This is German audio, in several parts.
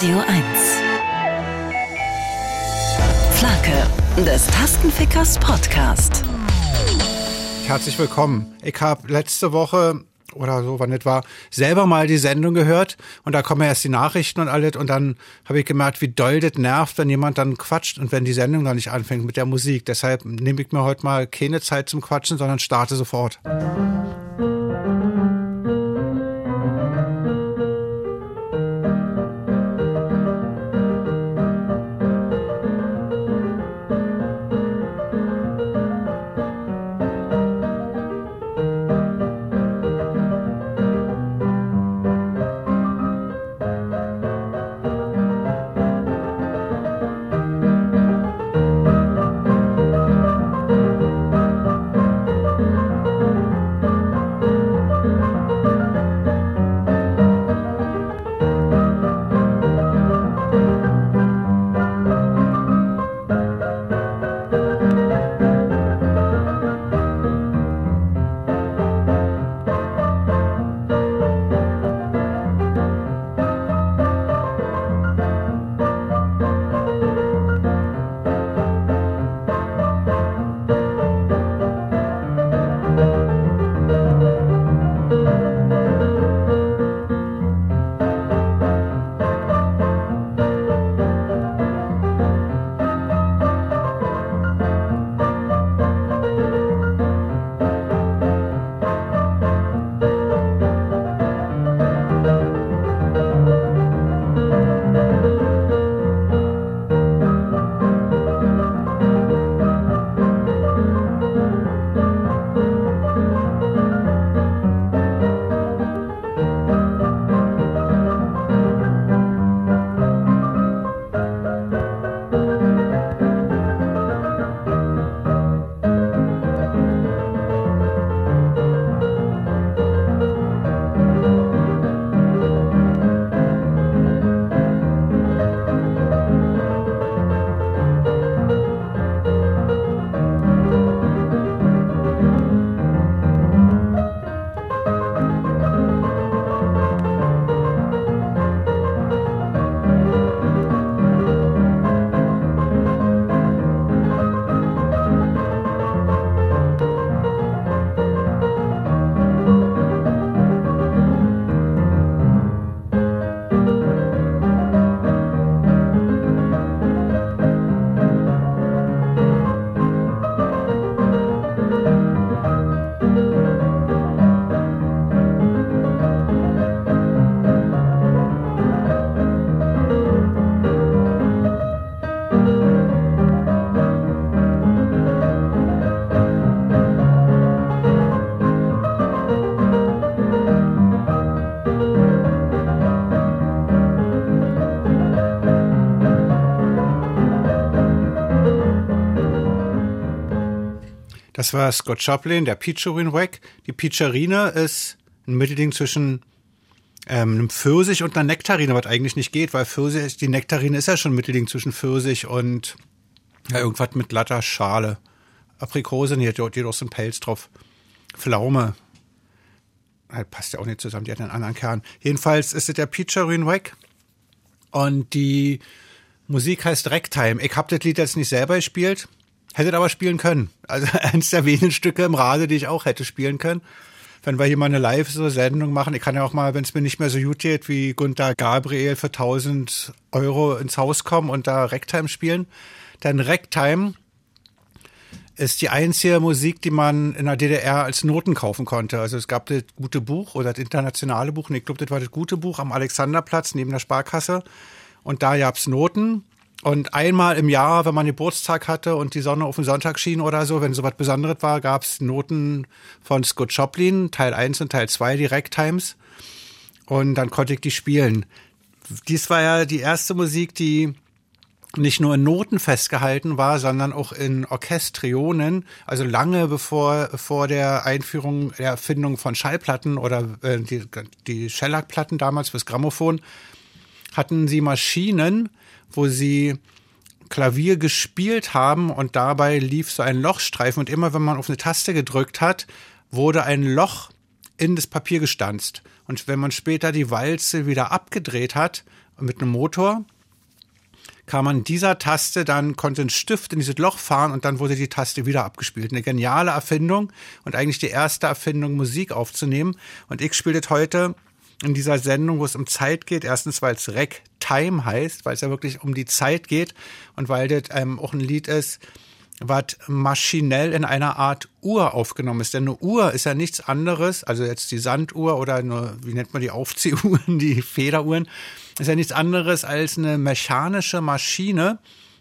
Radio 1. Flake des Tastenfickers Podcast. Herzlich willkommen. Ich habe letzte Woche oder so, wann das war, selber mal die Sendung gehört und da kommen erst die Nachrichten und alles und dann habe ich gemerkt, wie doll das nervt, wenn jemand dann quatscht und wenn die Sendung dann nicht anfängt mit der Musik. Deshalb nehme ich mir heute mal keine Zeit zum Quatschen, sondern starte sofort. Das war Scott Joplin, der Pichorin Wack. Die Picharine ist ein Mittelding zwischen ähm, einem Pfirsich und einer Nektarine, was eigentlich nicht geht, weil Pfirsich, die Nektarine ist ja schon ein Mittelding zwischen Pfirsich und ja, irgendwas mit glatter Schale. Aprikose, die hat doch so einen Pelz drauf. Pflaume. Das passt ja auch nicht zusammen, die hat einen anderen Kern. Jedenfalls ist es der Picharin Wack. Und die Musik heißt Ragtime. Ich habe das Lied jetzt nicht selber gespielt. Hättet aber spielen können. Also eins der wenigen Stücke im Radio, die ich auch hätte spielen können. Wenn wir hier mal eine Live-Sendung machen, ich kann ja auch mal, wenn es mir nicht mehr so gut geht, wie Gunther Gabriel für 1000 Euro ins Haus kommen und da Ragtime spielen. Denn Ragtime ist die einzige Musik, die man in der DDR als Noten kaufen konnte. Also es gab das gute Buch oder das internationale Buch. Und ich glaube, das war das gute Buch am Alexanderplatz neben der Sparkasse. Und da gab's Noten. Und einmal im Jahr, wenn man Geburtstag hatte und die Sonne auf den Sonntag schien oder so, wenn so was Besonderes war, gab's Noten von Scott Joplin, Teil 1 und Teil 2, Direct Times. Und dann konnte ich die spielen. Dies war ja die erste Musik, die nicht nur in Noten festgehalten war, sondern auch in Orchestrionen, also lange bevor vor der Einführung der Erfindung von Schallplatten oder äh, die, die Shellac-Platten damals fürs Grammophon, hatten sie Maschinen, wo sie Klavier gespielt haben und dabei lief so ein Lochstreifen und immer wenn man auf eine Taste gedrückt hat, wurde ein Loch in das Papier gestanzt. Und wenn man später die Walze wieder abgedreht hat mit einem Motor kam man dieser Taste dann, konnte ein Stift in dieses Loch fahren und dann wurde die Taste wieder abgespielt. Eine geniale Erfindung und eigentlich die erste Erfindung, Musik aufzunehmen. Und ich spiele das heute in dieser Sendung, wo es um Zeit geht. Erstens, weil es Rec Time heißt, weil es ja wirklich um die Zeit geht und weil das ähm, auch ein Lied ist, was maschinell in einer Art Uhr aufgenommen ist. Denn eine Uhr ist ja nichts anderes, also jetzt die Sanduhr oder eine, wie nennt man die Aufziehuhren, die Federuhren, ist ja nichts anderes als eine mechanische Maschine,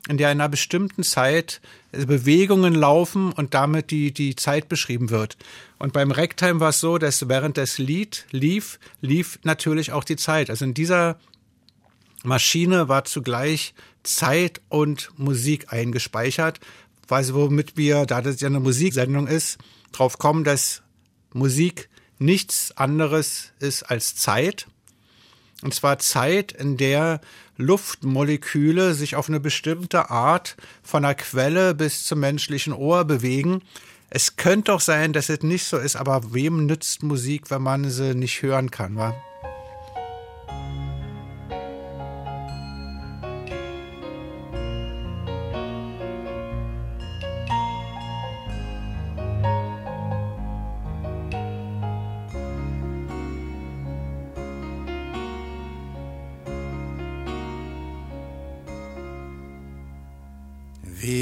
in der in einer bestimmten Zeit Bewegungen laufen und damit die, die Zeit beschrieben wird. Und beim Ragtime war es so, dass während das Lied lief, lief natürlich auch die Zeit. Also in dieser Maschine war zugleich Zeit und Musik eingespeichert, weil womit wir, da das ja eine Musiksendung ist, drauf kommen, dass Musik nichts anderes ist als Zeit. Und zwar Zeit, in der Luftmoleküle sich auf eine bestimmte Art von der Quelle bis zum menschlichen Ohr bewegen. Es könnte doch sein, dass es nicht so ist, aber wem nützt Musik, wenn man sie nicht hören kann, wa?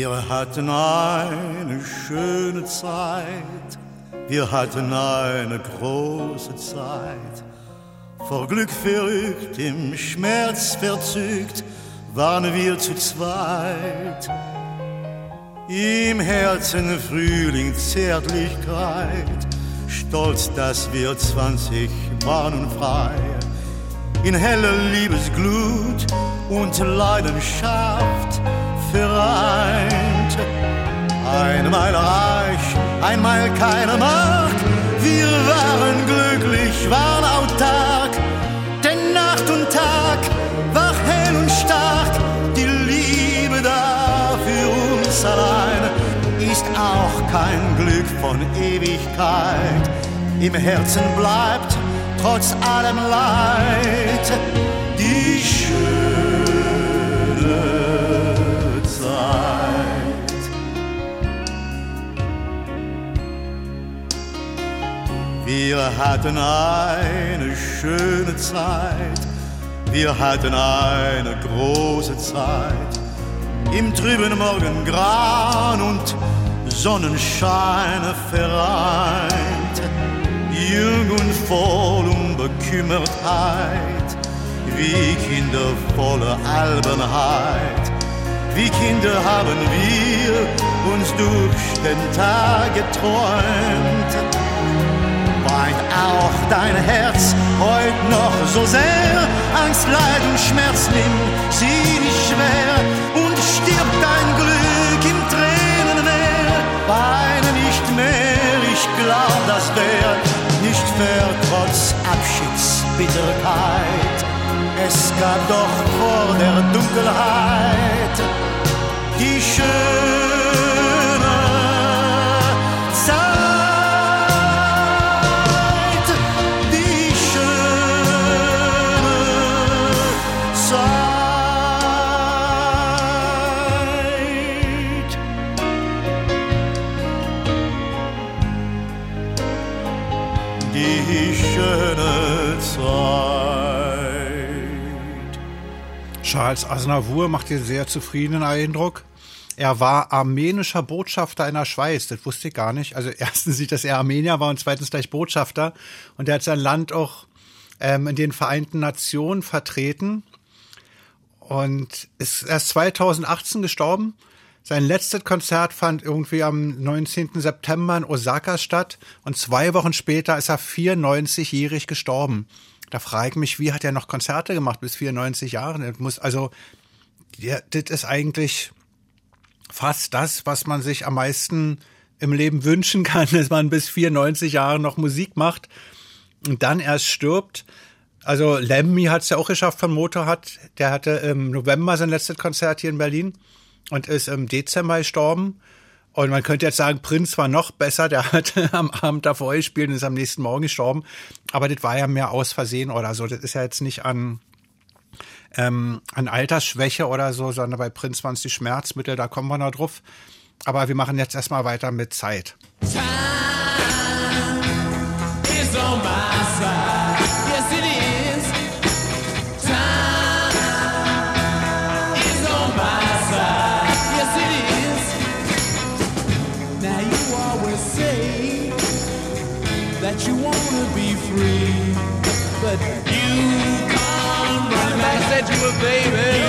Wir hatten eine schöne Zeit, wir hatten eine große Zeit. Vor Glück verrückt, im Schmerz verzückt, waren wir zu zweit. Im Herzen Frühling, Zärtlichkeit, stolz, dass wir zwanzig waren frei. In heller Liebesglut und Leidenschaft vereint. Einmal reich, einmal keine Macht. Wir waren glücklich, waren autark. Denn Nacht und Tag war hell und stark. Die Liebe da für uns allein ist auch kein Glück von Ewigkeit. Im Herzen bleibt trotz allem Leid die schöne Wir hatten eine schöne Zeit, wir hatten eine große Zeit. Im trüben Morgengrauen und Sonnenschein vereint, jung und voll Unbekümmertheit, wie Kinder voller Albernheit. Wie Kinder haben wir uns durch den Tag geträumt weint auch dein Herz heut noch so sehr. Angst, Leiden, Schmerz, nimm sie nicht schwer und stirbt dein Glück im Tränenmeer. Weine nicht mehr, ich glaub, das wär nicht fair, trotz Abschiedsbitterkeit. Es gab doch vor der Dunkelheit die schöne Charles Aznavour macht hier sehr zufriedenen Eindruck. Er war armenischer Botschafter in der Schweiz. Das wusste ich gar nicht. Also erstens sieht, dass er Armenier war und zweitens gleich Botschafter. Und er hat sein Land auch ähm, in den Vereinten Nationen vertreten. Und ist erst 2018 gestorben. Sein letztes Konzert fand irgendwie am 19. September in Osaka statt. Und zwei Wochen später ist er 94-jährig gestorben. Da frage ich mich, wie hat er noch Konzerte gemacht bis 94 Jahren? Muss also, ja, das ist eigentlich fast das, was man sich am meisten im Leben wünschen kann, dass man bis 94 Jahre noch Musik macht und dann erst stirbt. Also Lemmy hat es ja auch geschafft von Motorrad. Der hatte im November sein letztes Konzert hier in Berlin und ist im Dezember gestorben. Und man könnte jetzt sagen, Prinz war noch besser, der hat am Abend davor gespielt und ist am nächsten Morgen gestorben. Aber das war ja mehr aus Versehen oder so. Das ist ja jetzt nicht an ähm, an Altersschwäche oder so, sondern bei Prinz waren es die Schmerzmittel, da kommen wir noch drauf. Aber wir machen jetzt erstmal weiter mit Zeit. Time is on my baby.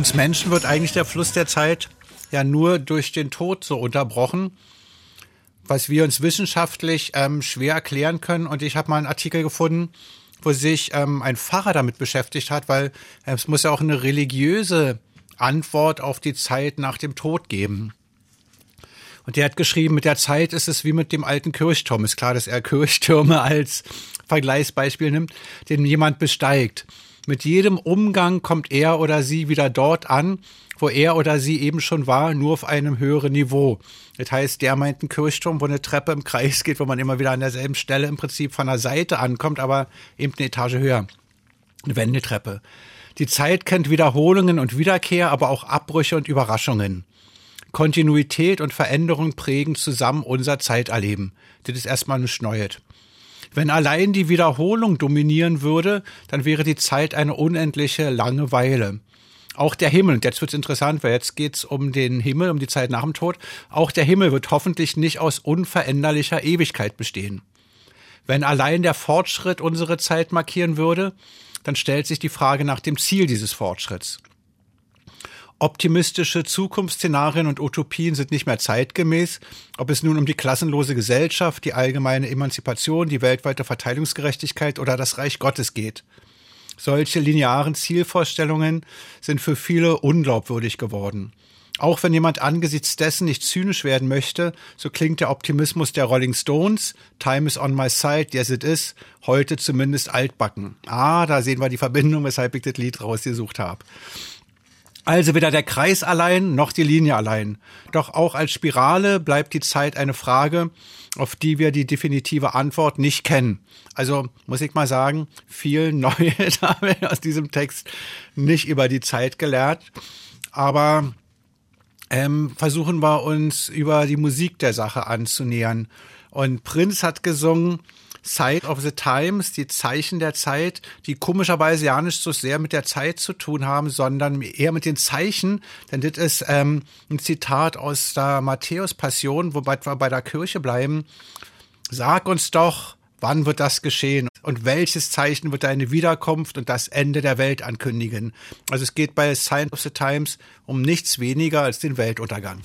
Uns Menschen wird eigentlich der Fluss der Zeit ja nur durch den Tod so unterbrochen, was wir uns wissenschaftlich ähm, schwer erklären können. Und ich habe mal einen Artikel gefunden, wo sich ähm, ein Pfarrer damit beschäftigt hat, weil äh, es muss ja auch eine religiöse Antwort auf die Zeit nach dem Tod geben. Und der hat geschrieben, mit der Zeit ist es wie mit dem alten Kirchturm. Ist klar, dass er Kirchtürme als Vergleichsbeispiel nimmt, den jemand besteigt. Mit jedem Umgang kommt er oder sie wieder dort an, wo er oder sie eben schon war, nur auf einem höheren Niveau. Das heißt, der meint einen Kirchturm, wo eine Treppe im Kreis geht, wo man immer wieder an derselben Stelle im Prinzip von der Seite ankommt, aber eben eine Etage höher. Eine Wendeltreppe. Die Zeit kennt Wiederholungen und Wiederkehr, aber auch Abbrüche und Überraschungen. Kontinuität und Veränderung prägen zusammen unser Zeiterleben. Das ist erstmal nicht Neues. Wenn allein die Wiederholung dominieren würde, dann wäre die Zeit eine unendliche Langeweile. Auch der Himmel, und jetzt wird's interessant, weil jetzt geht's um den Himmel, um die Zeit nach dem Tod, auch der Himmel wird hoffentlich nicht aus unveränderlicher Ewigkeit bestehen. Wenn allein der Fortschritt unsere Zeit markieren würde, dann stellt sich die Frage nach dem Ziel dieses Fortschritts. Optimistische Zukunftsszenarien und Utopien sind nicht mehr zeitgemäß, ob es nun um die klassenlose Gesellschaft, die allgemeine Emanzipation, die weltweite Verteilungsgerechtigkeit oder das Reich Gottes geht. Solche linearen Zielvorstellungen sind für viele unglaubwürdig geworden. Auch wenn jemand angesichts dessen nicht zynisch werden möchte, so klingt der Optimismus der Rolling Stones, Time is on my side, yes it is, heute zumindest altbacken. Ah, da sehen wir die Verbindung, weshalb ich das Lied rausgesucht habe. Also weder der Kreis allein noch die Linie allein. Doch auch als Spirale bleibt die Zeit eine Frage, auf die wir die definitive Antwort nicht kennen. Also muss ich mal sagen, viel Neues habe ich aus diesem Text nicht über die Zeit gelernt. Aber ähm, versuchen wir uns über die Musik der Sache anzunähern. Und Prinz hat gesungen, Sign of the Times, die Zeichen der Zeit, die komischerweise ja nicht so sehr mit der Zeit zu tun haben, sondern eher mit den Zeichen. Denn das ist ähm, ein Zitat aus der Matthäus-Passion, wobei wir bei der Kirche bleiben. Sag uns doch, wann wird das geschehen und welches Zeichen wird deine Wiederkunft und das Ende der Welt ankündigen. Also es geht bei Sign of the Times um nichts weniger als den Weltuntergang.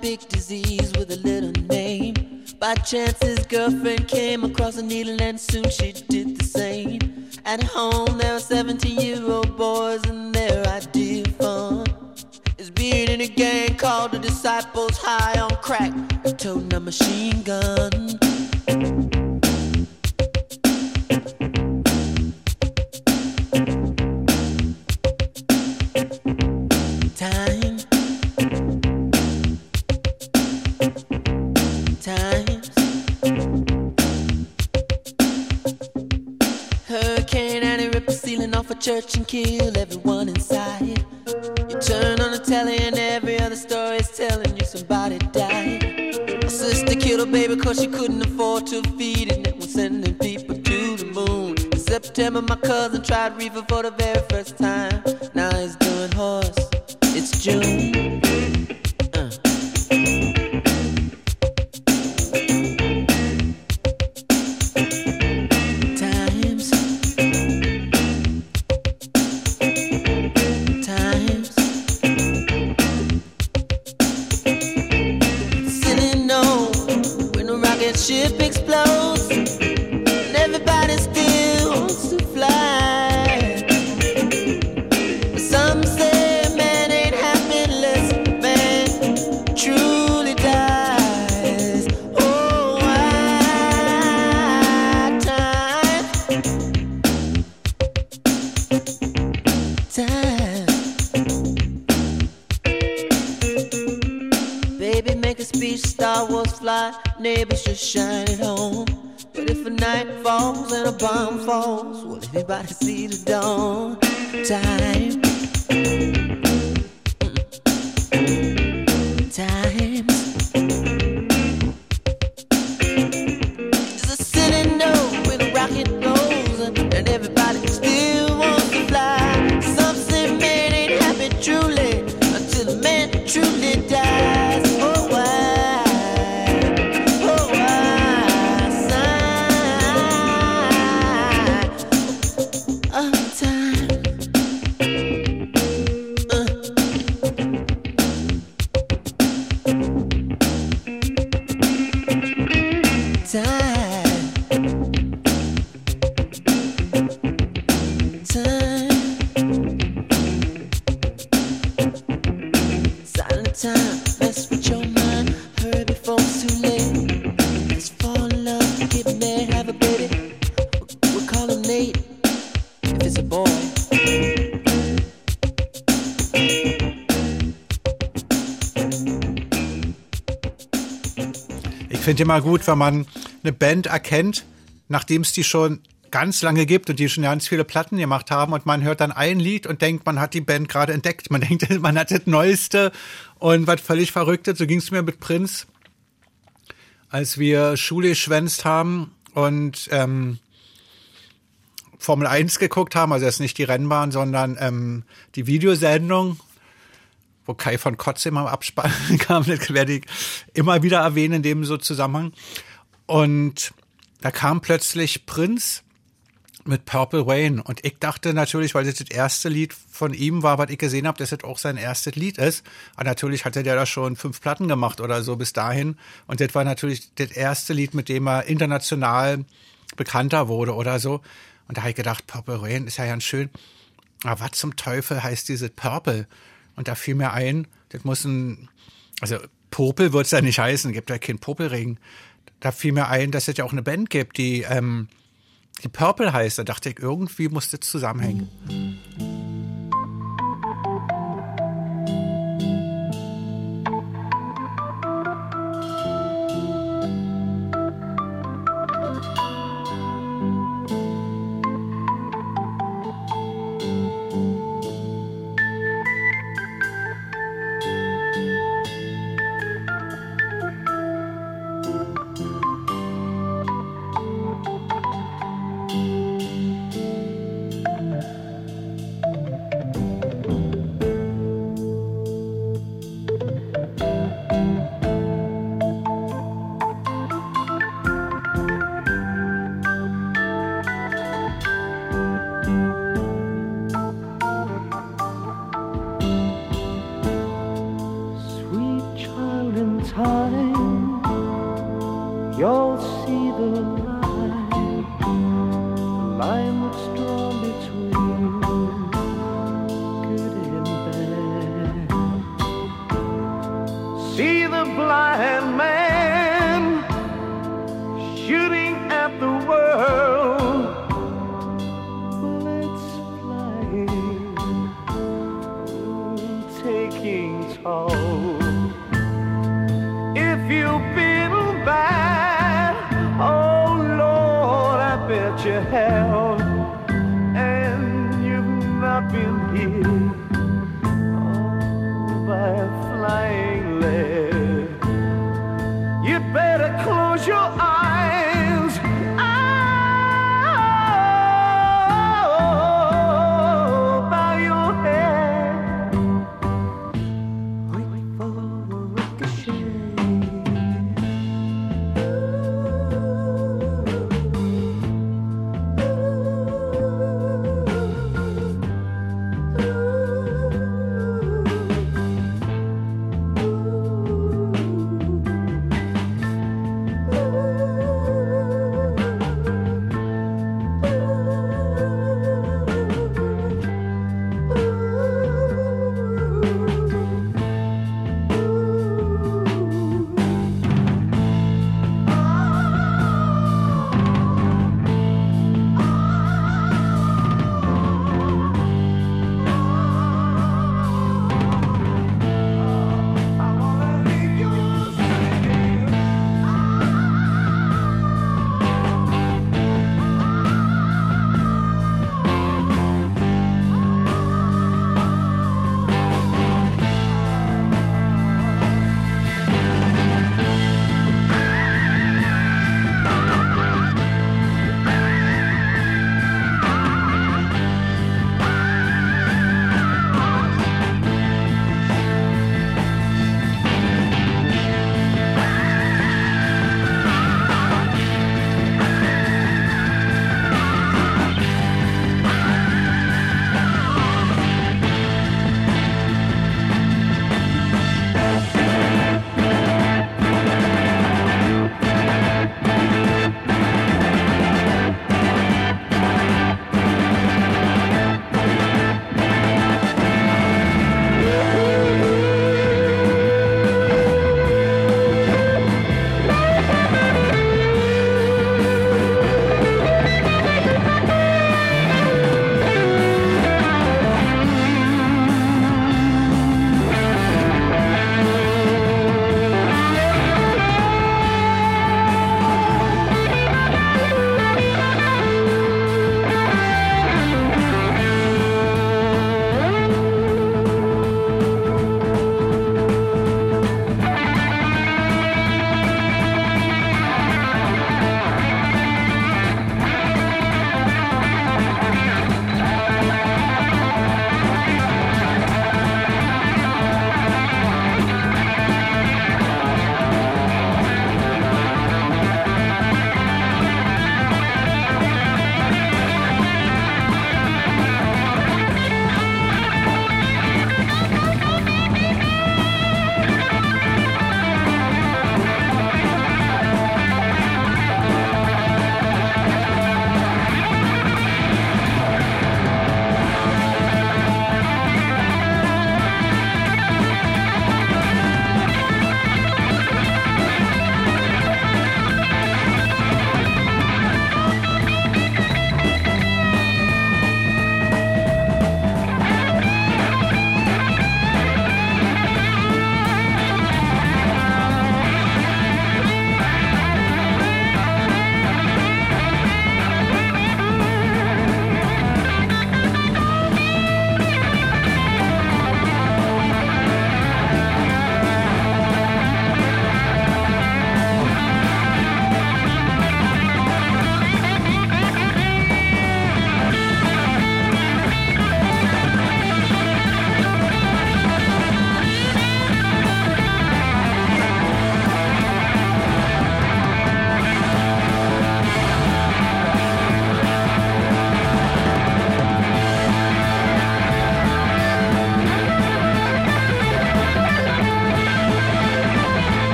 Big disease with a little name. By chance, his girlfriend came across a needle, and soon she did the same. At home, there are 17 year old boys, and their idea of fun is being in a gang called the Disciples High on Crack, toting a machine gun. Church and kill everyone inside. You turn on the telly and every other story is telling you somebody died. My sister killed her baby cause she couldn't afford to feed it and was sending people to the moon. In September, my cousin tried reefer for the very first time. Now he's doing horse. It's June. Finde immer gut, wenn man eine Band erkennt, nachdem es die schon ganz lange gibt und die schon ganz viele Platten gemacht haben und man hört dann ein Lied und denkt, man hat die Band gerade entdeckt. Man denkt, man hat das Neueste und was völlig Verrücktes. So ging es mir mit Prinz, als wir Schule geschwänzt haben und ähm, Formel 1 geguckt haben, also jetzt nicht die Rennbahn, sondern ähm, die Videosendung, wo Kai von Kotze immer im Abspann kam, das werde ich immer wieder erwähnen in dem so Zusammenhang. Und da kam plötzlich Prinz mit Purple Rain und ich dachte natürlich, weil das das erste Lied von ihm war, was ich gesehen habe, dass das auch sein erstes Lied ist. Aber natürlich hatte der da schon fünf Platten gemacht oder so bis dahin. Und das war natürlich das erste Lied, mit dem er international bekannter wurde oder so. Und da habe ich gedacht, Purple Rain ist ja ganz schön. Aber was zum Teufel heißt dieses Purple? Und da fiel mir ein, das muss ein, also Popel wird es ja nicht heißen, gibt ja keinen Popelregen. da fiel mir ein, dass es ja auch eine Band gibt, die, ähm, die Purple heißt. Da dachte ich, irgendwie muss das zusammenhängen.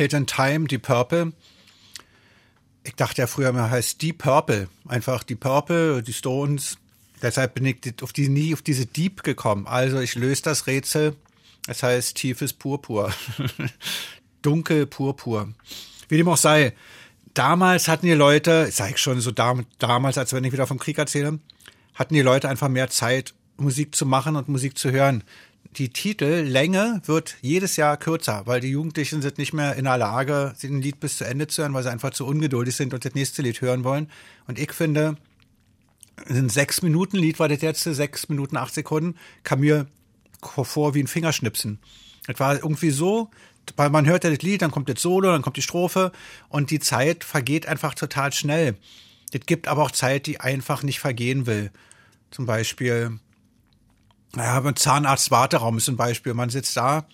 Child in Time, die Purple. Ich dachte ja früher mal heißt die Purple. Einfach die Purple, die Stones. Deshalb bin ich auf die, nie auf diese Deep gekommen. Also ich löse das Rätsel. Es heißt tiefes Purpur. Dunkel Purpur. Wie dem auch sei. Damals hatten die Leute, ich schon so dam damals, als wenn ich wieder vom Krieg erzähle, hatten die Leute einfach mehr Zeit, Musik zu machen und Musik zu hören. Die Titellänge wird jedes Jahr kürzer, weil die Jugendlichen sind nicht mehr in der Lage, ein Lied bis zu Ende zu hören, weil sie einfach zu ungeduldig sind und das nächste Lied hören wollen. Und ich finde, ein sechs Minuten Lied war das letzte, sechs Minuten, acht Sekunden, kam mir vor wie ein Fingerschnipsen. Es war irgendwie so, weil man hört ja das Lied, dann kommt das Solo, dann kommt die Strophe und die Zeit vergeht einfach total schnell. Es gibt aber auch Zeit, die einfach nicht vergehen will. Zum Beispiel, naja, ein Zahnarzt-Warteraum ist ein Beispiel. Man sitzt da,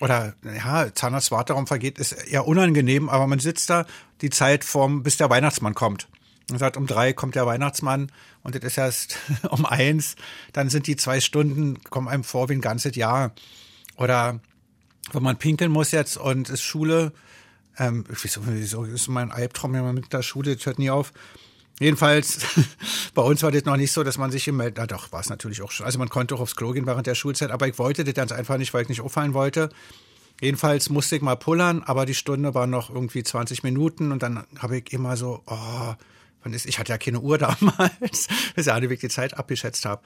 oder ja, Zahnarzt-Warteraum vergeht, ist eher unangenehm, aber man sitzt da die Zeit vom, bis der Weihnachtsmann kommt. Man sagt, um drei kommt der Weihnachtsmann und das ist erst um eins. Dann sind die zwei Stunden, kommen einem vor wie ein ganzes Jahr. Oder wenn man pinkeln muss jetzt und ist Schule, ähm, wieso, wieso ist mein Albtraum ja mit der Schule, das hört nie auf. Jedenfalls, bei uns war das noch nicht so, dass man sich im, na doch, war es natürlich auch schon. Also man konnte auch aufs Klo gehen während der Schulzeit, aber ich wollte das ganz einfach nicht, weil ich nicht auffallen wollte. Jedenfalls musste ich mal pullern, aber die Stunde war noch irgendwie 20 Minuten und dann habe ich immer so, oh, wann ist, ich hatte ja keine Uhr damals, bis ich die Zeit abgeschätzt habe.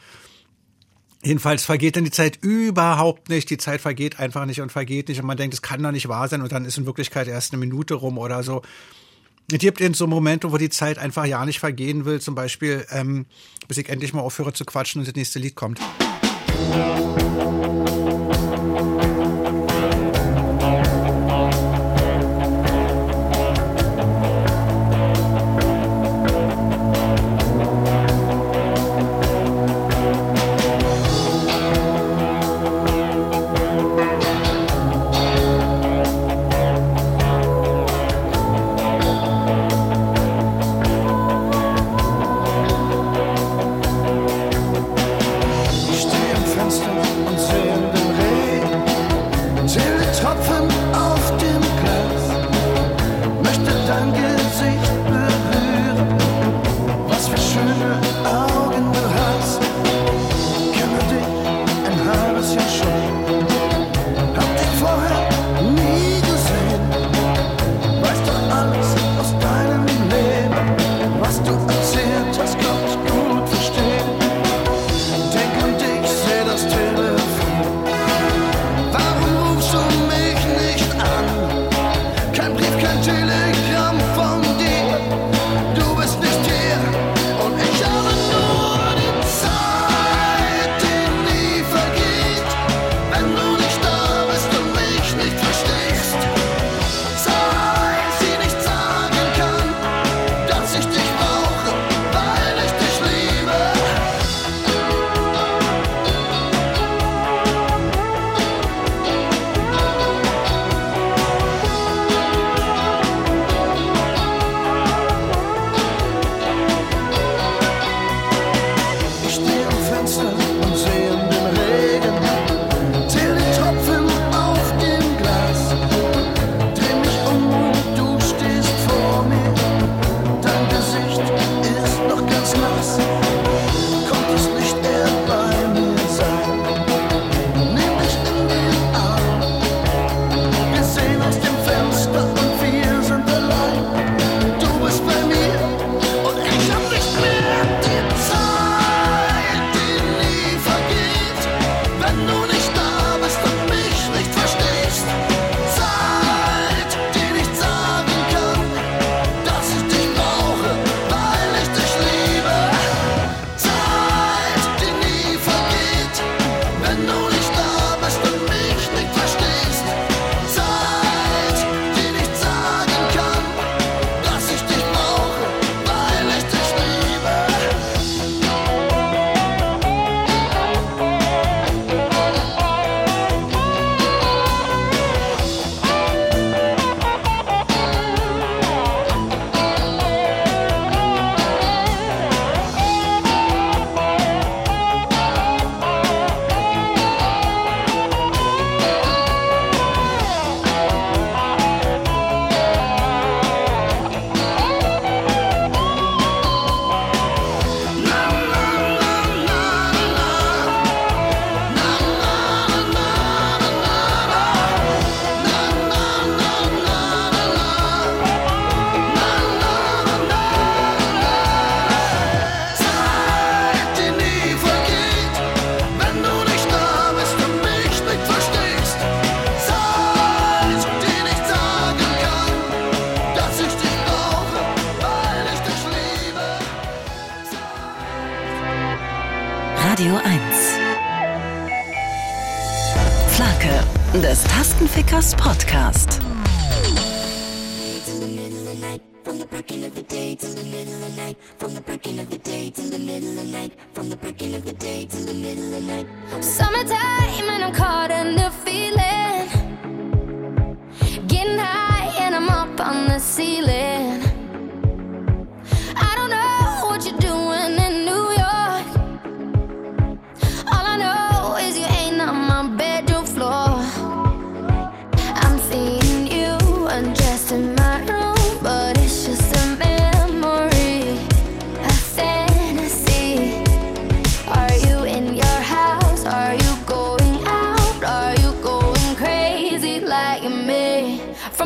Jedenfalls vergeht dann die Zeit überhaupt nicht. Die Zeit vergeht einfach nicht und vergeht nicht. Und man denkt, es kann doch nicht wahr sein. Und dann ist in Wirklichkeit erst eine Minute rum oder so. Es gibt eben so Momente, wo die Zeit einfach ja nicht vergehen will. Zum Beispiel, ähm, bis ich endlich mal aufhöre zu quatschen und das nächste Lied kommt. Ich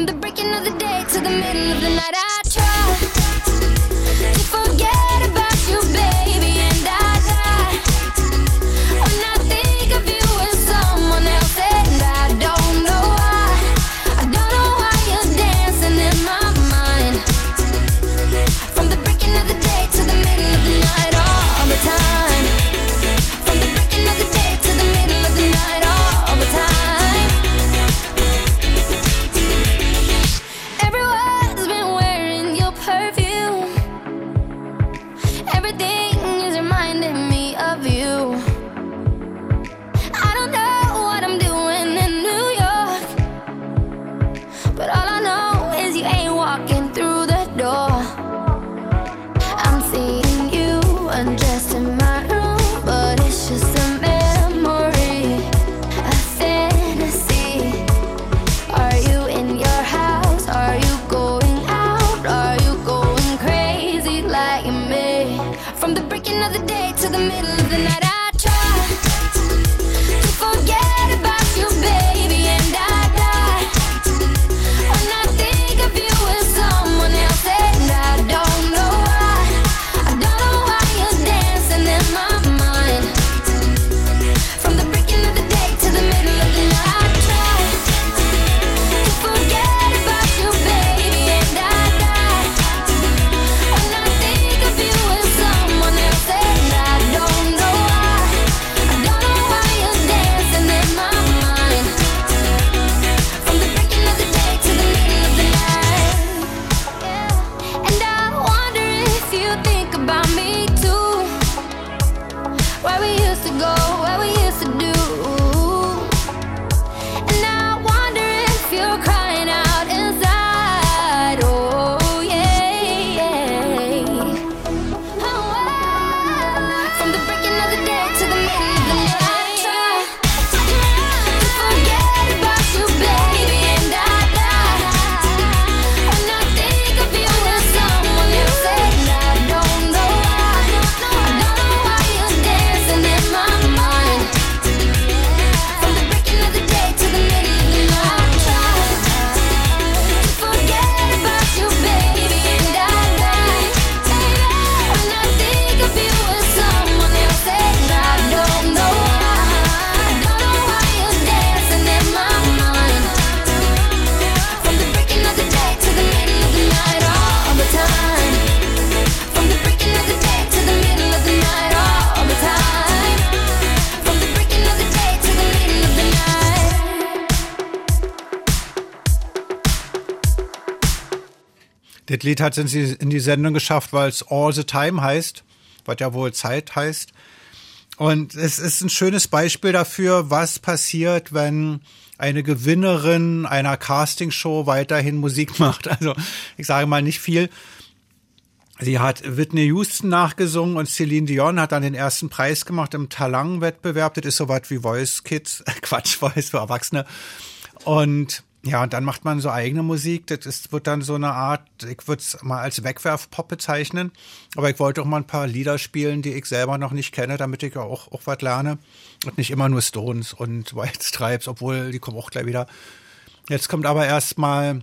From the breaking of the day to the middle of the night, I try. Lied hat es in die Sendung geschafft, weil es All the Time heißt, was ja wohl Zeit heißt. Und es ist ein schönes Beispiel dafür, was passiert, wenn eine Gewinnerin einer Castingshow weiterhin Musik macht. Also ich sage mal nicht viel. Sie hat Whitney Houston nachgesungen und Celine Dion hat dann den ersten Preis gemacht im Talang-Wettbewerb. Das ist so was wie Voice Kids, Quatsch, Voice für Erwachsene. Und ja, und dann macht man so eigene Musik. Das ist, wird dann so eine Art, ich würde es mal als Wegwerfpop bezeichnen. Aber ich wollte auch mal ein paar Lieder spielen, die ich selber noch nicht kenne, damit ich auch, auch was lerne. Und nicht immer nur Stones und White Stripes, obwohl die kommen auch gleich wieder. Jetzt kommt aber erstmal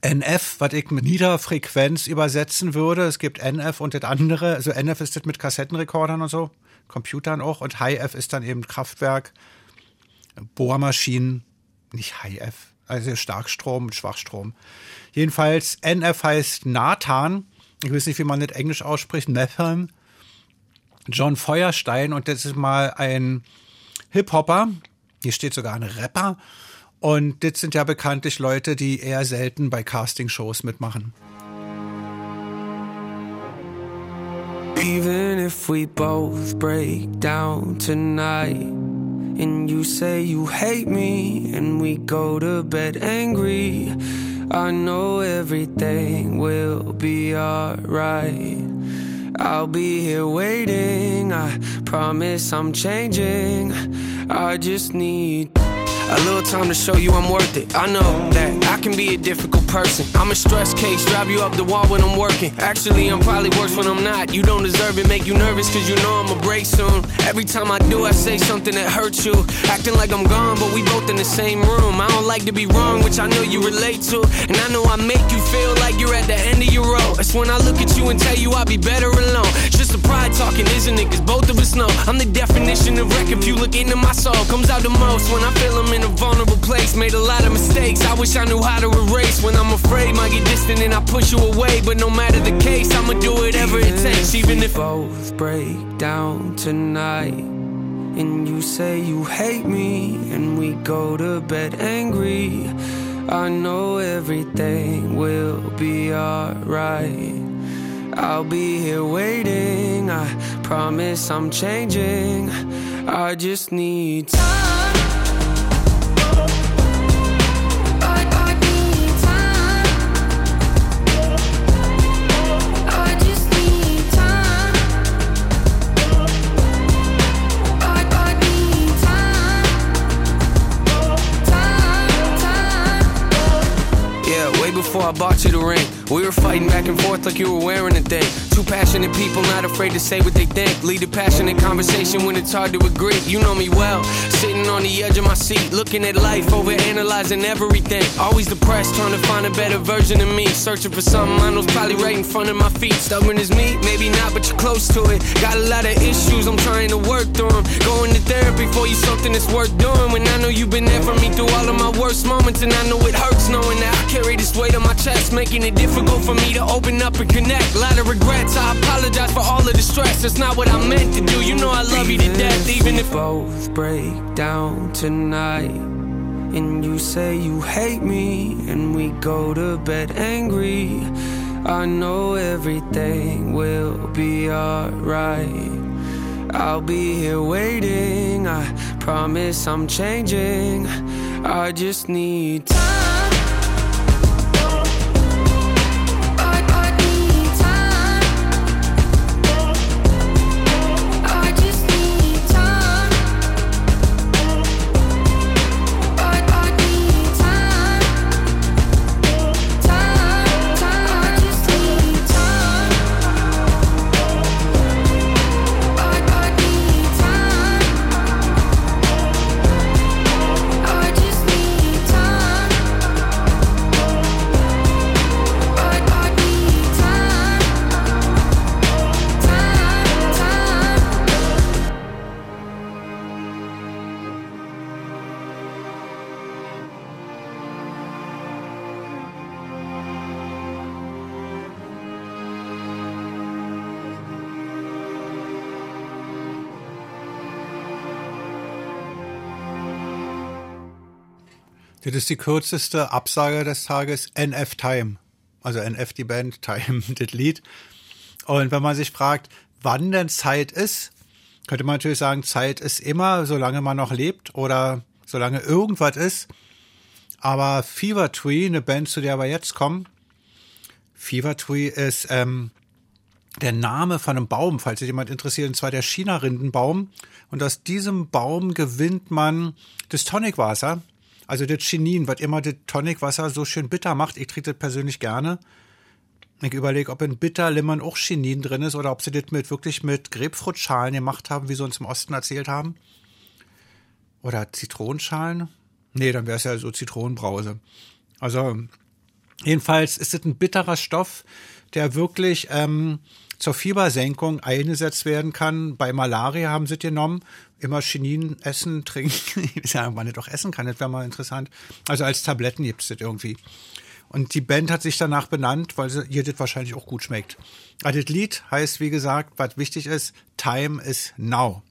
NF, was ich mit Niederfrequenz übersetzen würde. Es gibt NF und das andere. Also NF ist das mit Kassettenrekordern und so, Computern auch. Und High F ist dann eben Kraftwerk, Bohrmaschinen, nicht High F. Also Starkstrom und Schwachstrom. Jedenfalls, NF heißt Nathan. Ich weiß nicht, wie man das Englisch ausspricht. Nathan. John Feuerstein. Und das ist mal ein Hip-Hopper. Hier steht sogar ein Rapper. Und das sind ja bekanntlich Leute, die eher selten bei Castingshows mitmachen. Even if we both break down tonight. And you say you hate me, and we go to bed angry, I know everything will be alright. I'll be here waiting, I promise I'm changing. I just need a little time to show you I'm worth it. I know that I can be a difficult person. I'm a stress case, drive you up the wall when I'm working. Actually, I'm probably worse when I'm not. You don't deserve it, make you nervous, cause you know I'ma break soon. Every time I do, I say something that hurts you. Acting like I'm gone, but we both in the same room. I don't like to be wrong, which I know you relate to. And I know I make you feel like you're at the end of your road. That's when I look at you and tell you I'll be better alone. It's just a pride talking, isn't it? Cause both of us know I'm the definition of wreck. If you look into my soul, comes out the most when I feel I'm in a vulnerable place. Made a lot of mistakes. I wish I knew how to erase. When I'm afraid, might get distant and I push you away. But no matter the case, I'ma do whatever it takes, even if both break down tonight. And you say you hate me, and we go to bed angry. I know everything will be alright. I'll be here waiting. I promise I'm changing. I just need time. Before I bought you the ring. We were fighting back and forth like you were wearing a thing. Two passionate people, not afraid to say what they think. Lead a passionate conversation when it's hard to agree. You know me well, sitting on the edge of my seat, looking at life, over analyzing everything. Always depressed, trying to find a better version of me. Searching for something I know's probably right in front of my feet. Stubborn as me, maybe not, but you're close to it. Got a lot of issues, I'm trying to work through them. Going to therapy for you, something that's worth doing. When I know you've been there for me through all of my worst moments, and I know it hurts knowing that I carry this weight on my chest, making it difficult for me to open up and connect. A lot of regrets, I apologize for all of the stress. That's not what I meant to do. You know I love you to death, even if both break down tonight. And you say you hate me, and we go to bed angry. I know everything will be alright. I'll be here waiting. I promise I'm changing. I just need time. Das ist die kürzeste Absage des Tages, NF Time. Also NF die Band, Time das Lied. Und wenn man sich fragt, wann denn Zeit ist, könnte man natürlich sagen, Zeit ist immer, solange man noch lebt oder solange irgendwas ist. Aber Fever Tree, eine Band, zu der wir jetzt kommen, Fever Tree ist ähm, der Name von einem Baum, falls sich jemand interessiert, und zwar der China-Rindenbaum. Und aus diesem Baum gewinnt man das Tonicwasser, also das Chinin, was immer das Tonicwasser so schön bitter macht. Ich trinke das persönlich gerne. Ich überlege, ob in Bitterlimmern auch Chinin drin ist oder ob sie das mit wirklich mit Grapefruitschalen gemacht haben, wie sie uns im Osten erzählt haben. Oder Zitronenschalen? Nee, dann wäre es ja so Zitronenbrause. Also Jedenfalls ist es ein bitterer Stoff, der wirklich ähm, zur Fiebersenkung eingesetzt werden kann. Bei Malaria haben sie es genommen. Immer Chinin essen, trinken. Ich weiß ja, wann es doch essen kann, das wäre mal interessant. Also als Tabletten gibt es das irgendwie. Und die Band hat sich danach benannt, weil sie, ihr das wahrscheinlich auch gut schmeckt. Aber das Lied heißt, wie gesagt, was wichtig ist, Time is Now.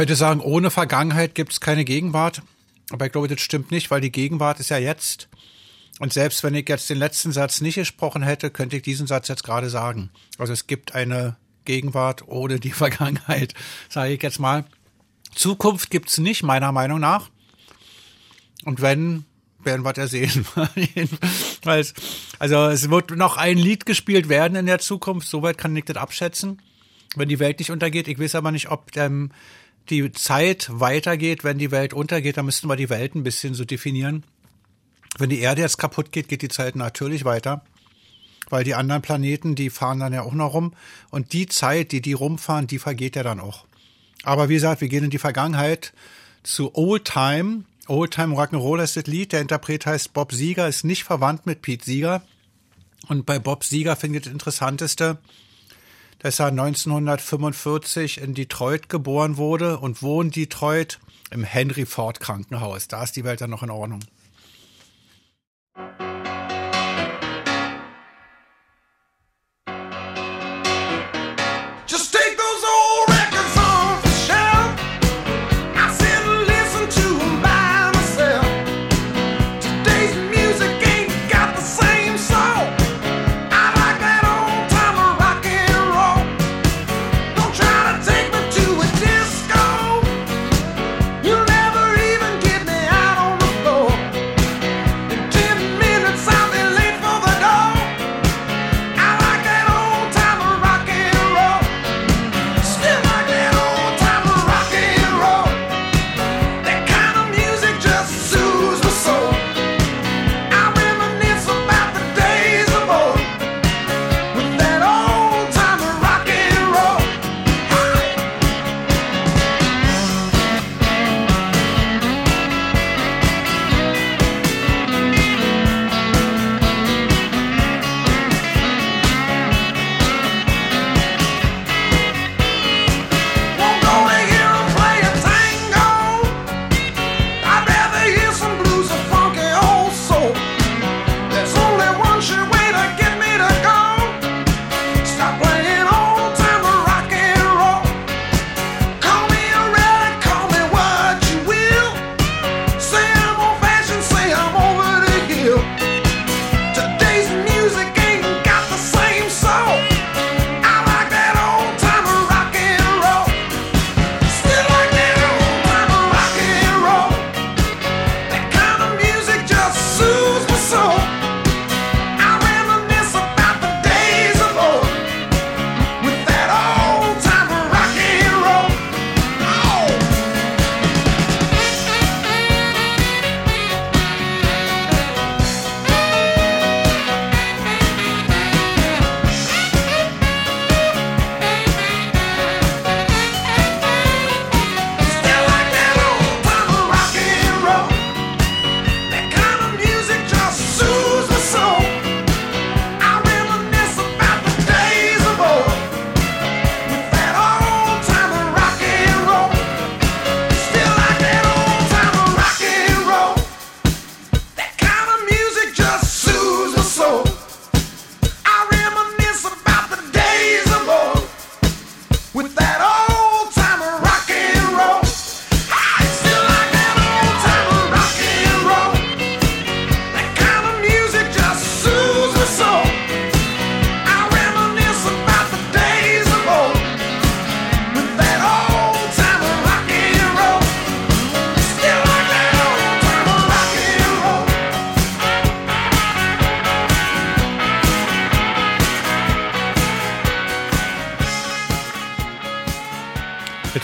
Könnte sagen, ohne Vergangenheit gibt es keine Gegenwart. Aber ich glaube, das stimmt nicht, weil die Gegenwart ist ja jetzt. Und selbst wenn ich jetzt den letzten Satz nicht gesprochen hätte, könnte ich diesen Satz jetzt gerade sagen. Also es gibt eine Gegenwart ohne die Vergangenheit, sage ich jetzt mal. Zukunft gibt's nicht, meiner Meinung nach. Und wenn, werden wir das sehen. Also es wird noch ein Lied gespielt werden in der Zukunft, soweit kann ich das abschätzen, wenn die Welt nicht untergeht. Ich weiß aber nicht, ob ähm, die Zeit weitergeht, wenn die Welt untergeht, dann müssten wir die Welt ein bisschen so definieren. Wenn die Erde jetzt kaputt geht, geht die Zeit natürlich weiter. Weil die anderen Planeten, die fahren dann ja auch noch rum. Und die Zeit, die die rumfahren, die vergeht ja dann auch. Aber wie gesagt, wir gehen in die Vergangenheit zu Old Time. Old Time Rock'n'Roll ist das Lied. Der Interpret heißt Bob Sieger, ist nicht verwandt mit Pete Sieger. Und bei Bob Sieger findet das Interessanteste, dass er 1945 in Detroit geboren wurde und wohnt Detroit im Henry Ford Krankenhaus. Da ist die Welt dann noch in Ordnung.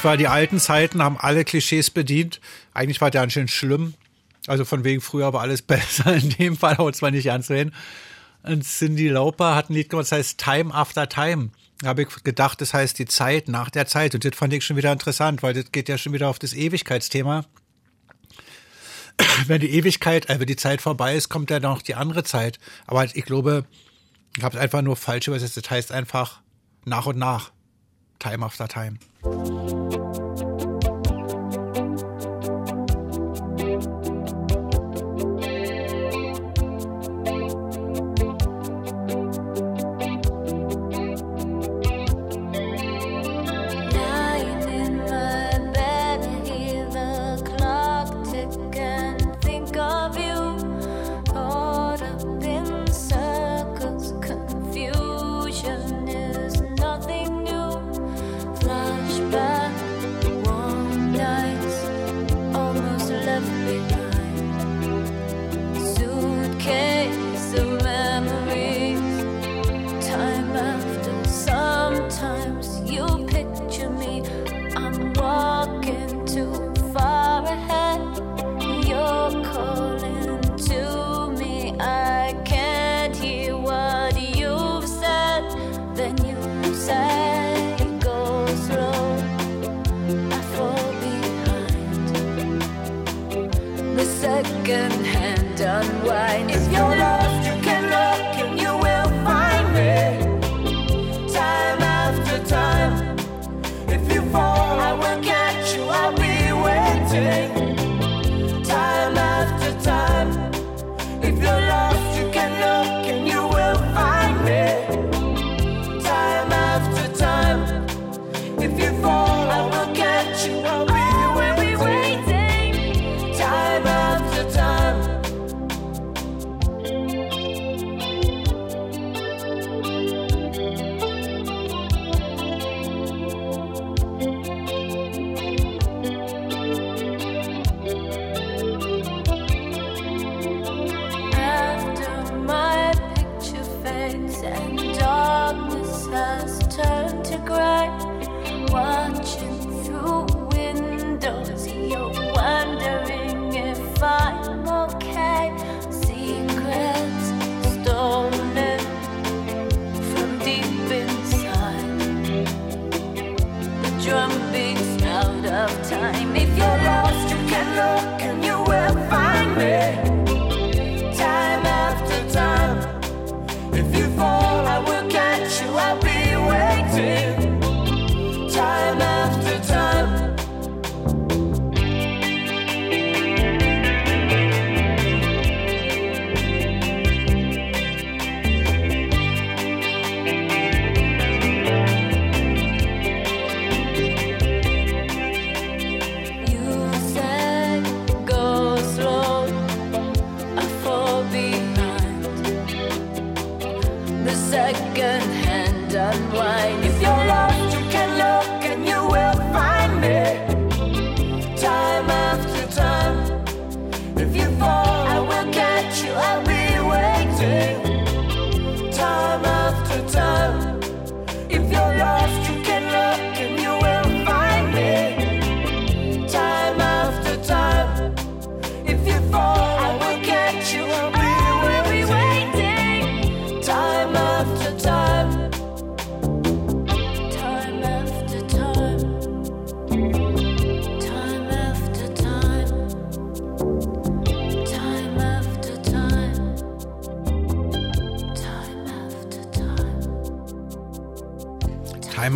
war die alten Zeiten, haben alle Klischees bedient. Eigentlich war der schön schlimm. Also von wegen früher war alles besser. In dem Fall haut es mal nicht ernst. Und Cindy Lauper hat ein Lied gemacht, das heißt Time After Time. Da habe ich gedacht, das heißt die Zeit nach der Zeit. Und das fand ich schon wieder interessant, weil das geht ja schon wieder auf das Ewigkeitsthema. Wenn die Ewigkeit, also die Zeit vorbei ist, kommt ja noch die andere Zeit. Aber ich glaube, ich habe es einfach nur falsch übersetzt. Das heißt einfach nach und nach. Time after time.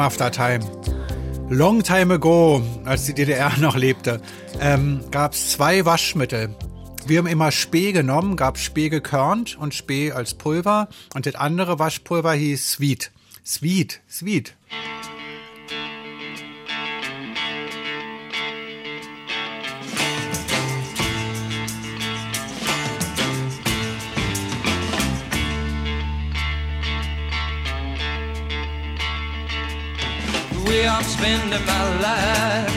Time After Time. Long time ago, als die DDR noch lebte, ähm, gab es zwei Waschmittel. Wir haben immer Spee genommen, gab Spee gekörnt und Spee als Pulver. Und das andere Waschpulver hieß Sweet. Sweet, Sweet. spending my life.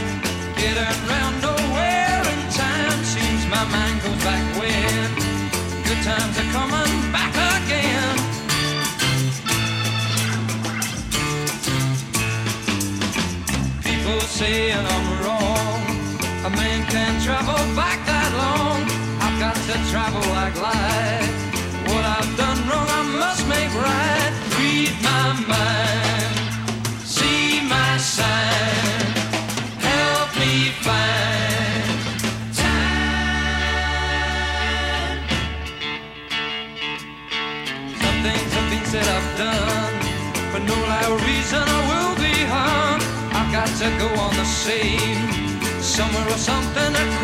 something that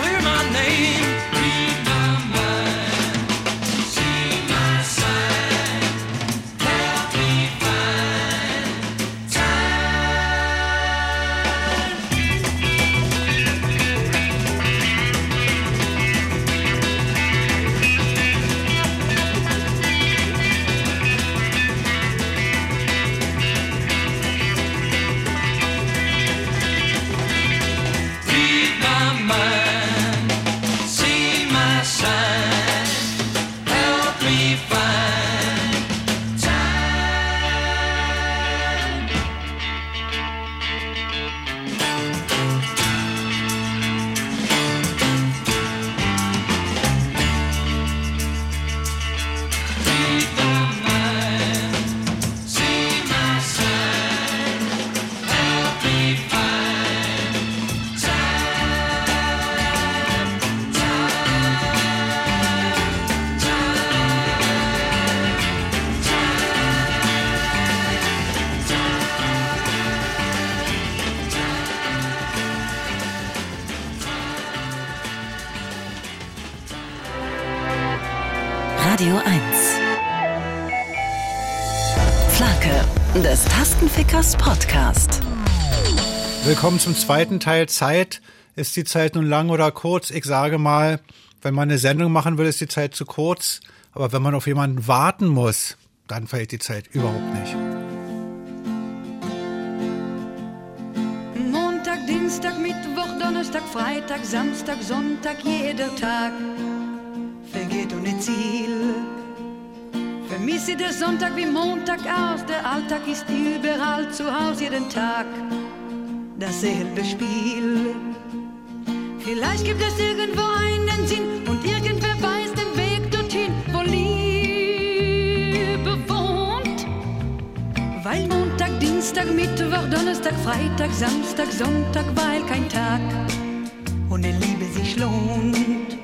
Willkommen zum zweiten Teil Zeit. Ist die Zeit nun lang oder kurz? Ich sage mal, wenn man eine Sendung machen will, ist die Zeit zu kurz. Aber wenn man auf jemanden warten muss, dann verhält die Zeit überhaupt nicht. Montag, Dienstag, Mittwoch, Donnerstag, Freitag, Samstag, Sonntag, jeder Tag vergeht ohne Ziel. Vermisse der Sonntag wie Montag aus, der Alltag ist überall zu Hause jeden Tag dasselbe Spiel. Vielleicht gibt es irgendwo einen Sinn und irgendwer weiß den Weg dorthin, wo Liebe wohnt. Weil Montag, Dienstag, Mittwoch, Donnerstag, Freitag, Samstag, Sonntag, weil kein Tag ohne Liebe sich lohnt.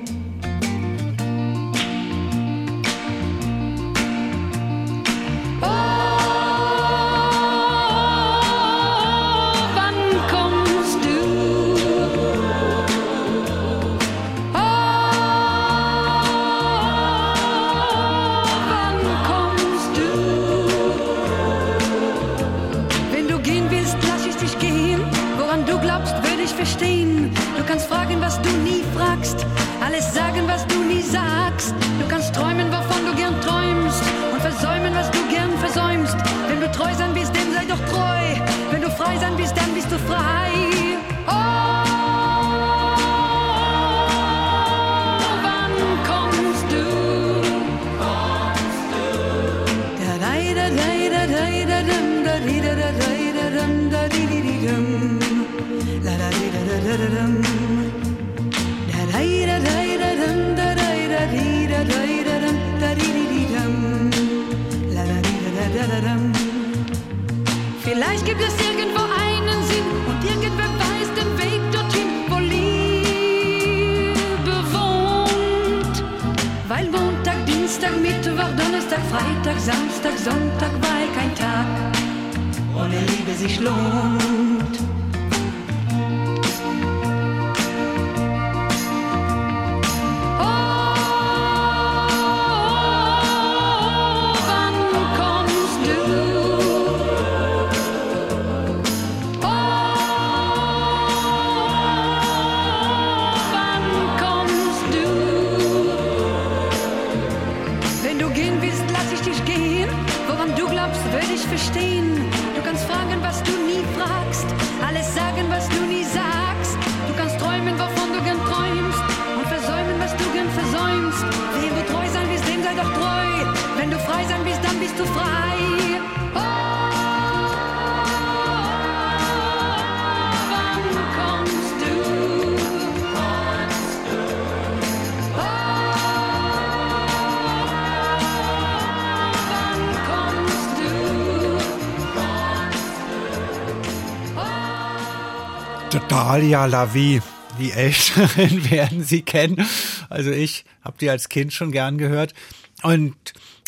Dalia Lavie. Die Älteren werden sie kennen. Also ich habe die als Kind schon gern gehört. Und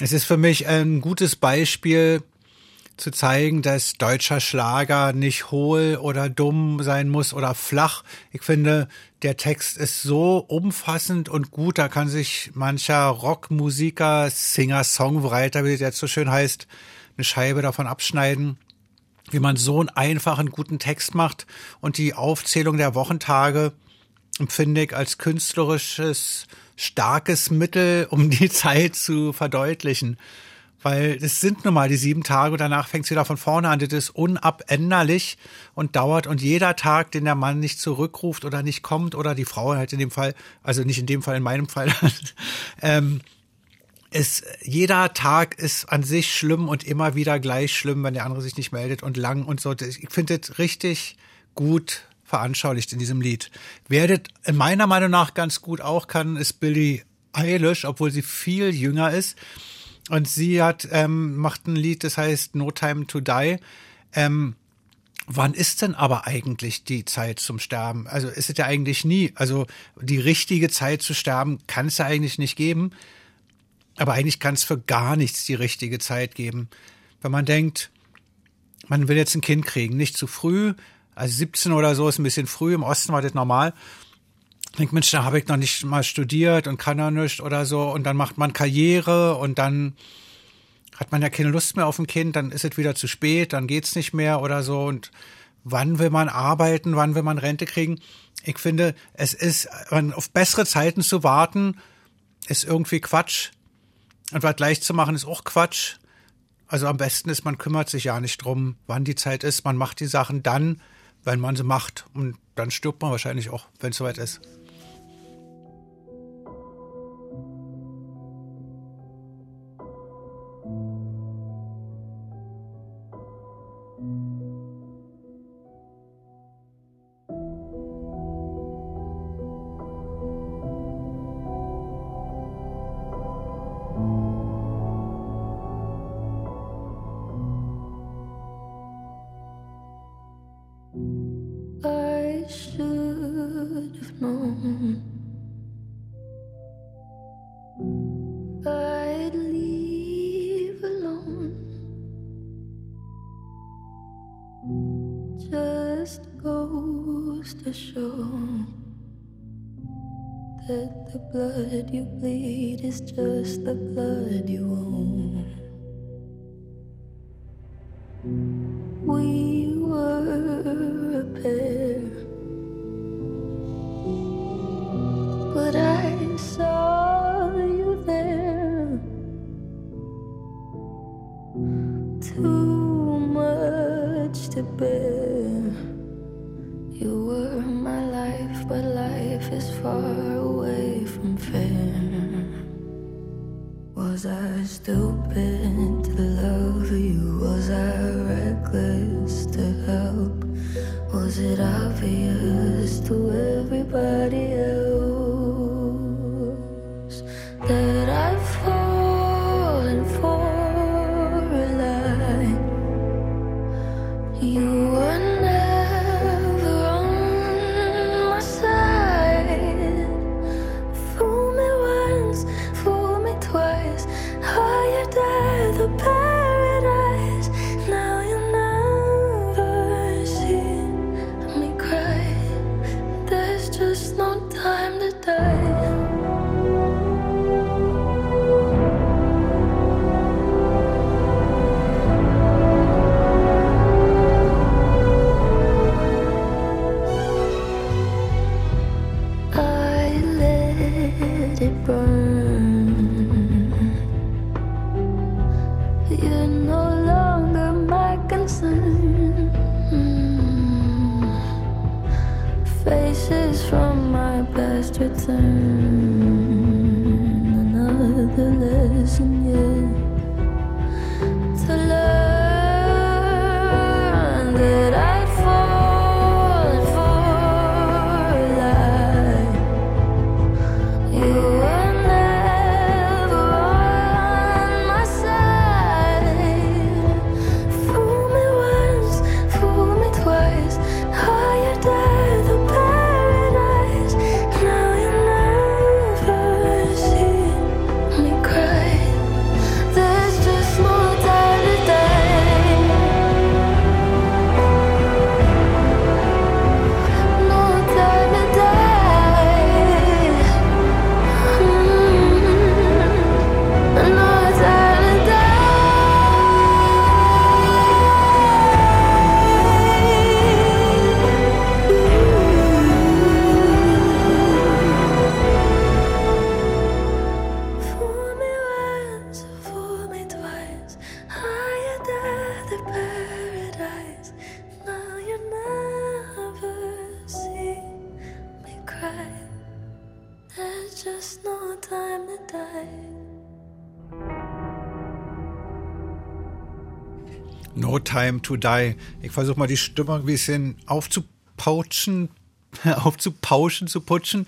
es ist für mich ein gutes Beispiel zu zeigen, dass deutscher Schlager nicht hohl oder dumm sein muss oder flach. Ich finde, der Text ist so umfassend und gut, da kann sich mancher Rockmusiker, Singer, Songwriter, wie es jetzt so schön heißt, eine Scheibe davon abschneiden wie man so einen einfachen, guten Text macht und die Aufzählung der Wochentage empfinde ich als künstlerisches, starkes Mittel, um die Zeit zu verdeutlichen. Weil es sind nun mal die sieben Tage und danach fängt es wieder von vorne an. Das ist unabänderlich und dauert. Und jeder Tag, den der Mann nicht zurückruft oder nicht kommt oder die Frau halt in dem Fall, also nicht in dem Fall, in meinem Fall, ähm, ist, jeder Tag ist an sich schlimm und immer wieder gleich schlimm, wenn der andere sich nicht meldet und lang und so. Ich finde das richtig gut veranschaulicht in diesem Lied. Wer das in meiner Meinung nach ganz gut auch kann, ist Billie Eilish, obwohl sie viel jünger ist. Und sie hat, ähm, macht ein Lied, das heißt No Time to Die. Ähm, wann ist denn aber eigentlich die Zeit zum Sterben? Also ist es ja eigentlich nie. Also die richtige Zeit zu sterben kann es ja eigentlich nicht geben. Aber eigentlich kann es für gar nichts die richtige Zeit geben. Wenn man denkt, man will jetzt ein Kind kriegen, nicht zu früh, also 17 oder so ist ein bisschen früh, im Osten war das normal. denkt, Mensch, da habe ich noch nicht mal studiert und kann ja nicht oder so. Und dann macht man Karriere und dann hat man ja keine Lust mehr auf ein Kind, dann ist es wieder zu spät, dann geht's nicht mehr oder so. Und wann will man arbeiten, wann will man Rente kriegen? Ich finde, es ist, auf bessere Zeiten zu warten, ist irgendwie Quatsch. Und was gleich zu machen, ist auch Quatsch. Also am besten ist, man kümmert sich ja nicht drum, wann die Zeit ist. Man macht die Sachen dann, wenn man sie macht. Und dann stirbt man wahrscheinlich auch, wenn es soweit ist. Time to Die. Ich versuche mal die Stimmung ein bisschen aufzupauschen, aufzupauschen, zu putschen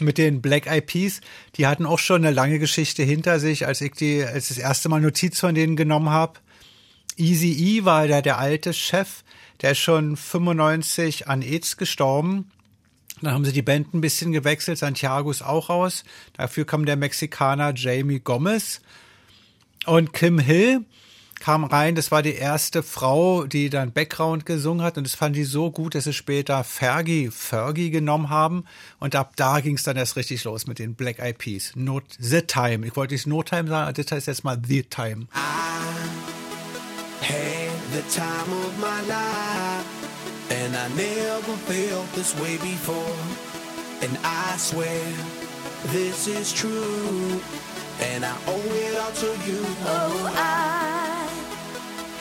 mit den Black Eyed Peas. Die hatten auch schon eine lange Geschichte hinter sich, als ich die, als das erste Mal Notiz von denen genommen habe. Easy E war da der alte Chef, der ist schon 95 an AIDS gestorben. Dann haben sie die Band ein bisschen gewechselt, Santiago ist auch raus. Dafür kam der Mexikaner Jamie Gomez und Kim Hill. Kam rein, das war die erste Frau, die dann Background gesungen hat und das fand die so gut, dass sie später Fergie, Fergie genommen haben und ab da ging es dann erst richtig los mit den Black Eyed Peas. Not The Time. Ich wollte nicht No Time sagen, das heißt jetzt mal The Time. had the time of my life, and I never felt this way before. And I swear this is true, and I owe it all to you. Oh, I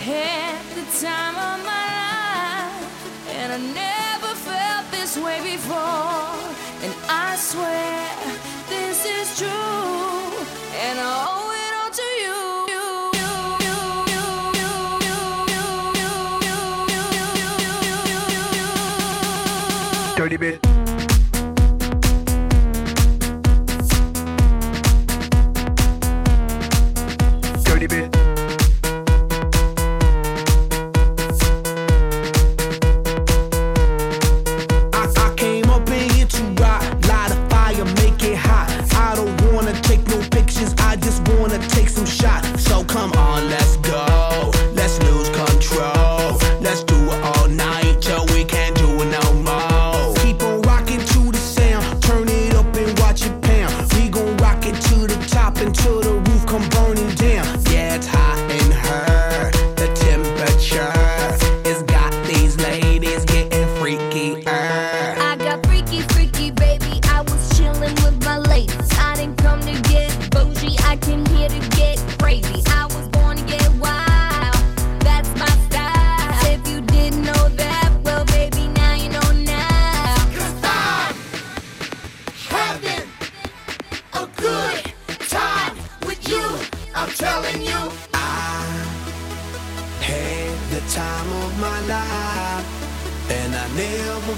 had the time of my life, and I never felt this way before. And I swear this is true, and I. Dirty bit.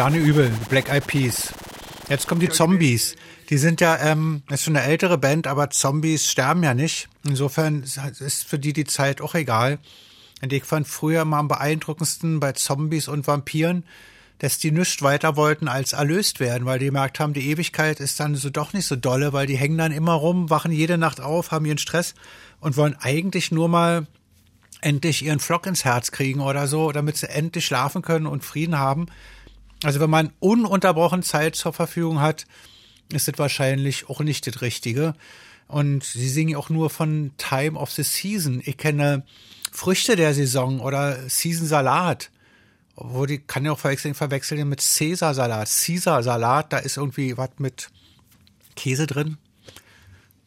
Ja nicht übel. Black Eyed Peas. Jetzt kommen die Zombies. Die sind ja, ähm, ist schon eine ältere Band, aber Zombies sterben ja nicht. Insofern ist für die die Zeit auch egal. Und ich fand früher mal am beeindruckendsten bei Zombies und Vampiren, dass die nichts weiter wollten als erlöst werden, weil die gemerkt haben, die Ewigkeit ist dann so doch nicht so dolle, weil die hängen dann immer rum, wachen jede Nacht auf, haben ihren Stress und wollen eigentlich nur mal endlich ihren Flock ins Herz kriegen oder so, damit sie endlich schlafen können und Frieden haben. Also wenn man ununterbrochen Zeit zur Verfügung hat, ist das wahrscheinlich auch nicht das Richtige. Und sie singen auch nur von Time of the Season. Ich kenne Früchte der Saison oder Season Salat. Wo die kann ja auch verwechseln, verwechseln mit Caesar Salat. Caesar Salat, da ist irgendwie was mit Käse drin.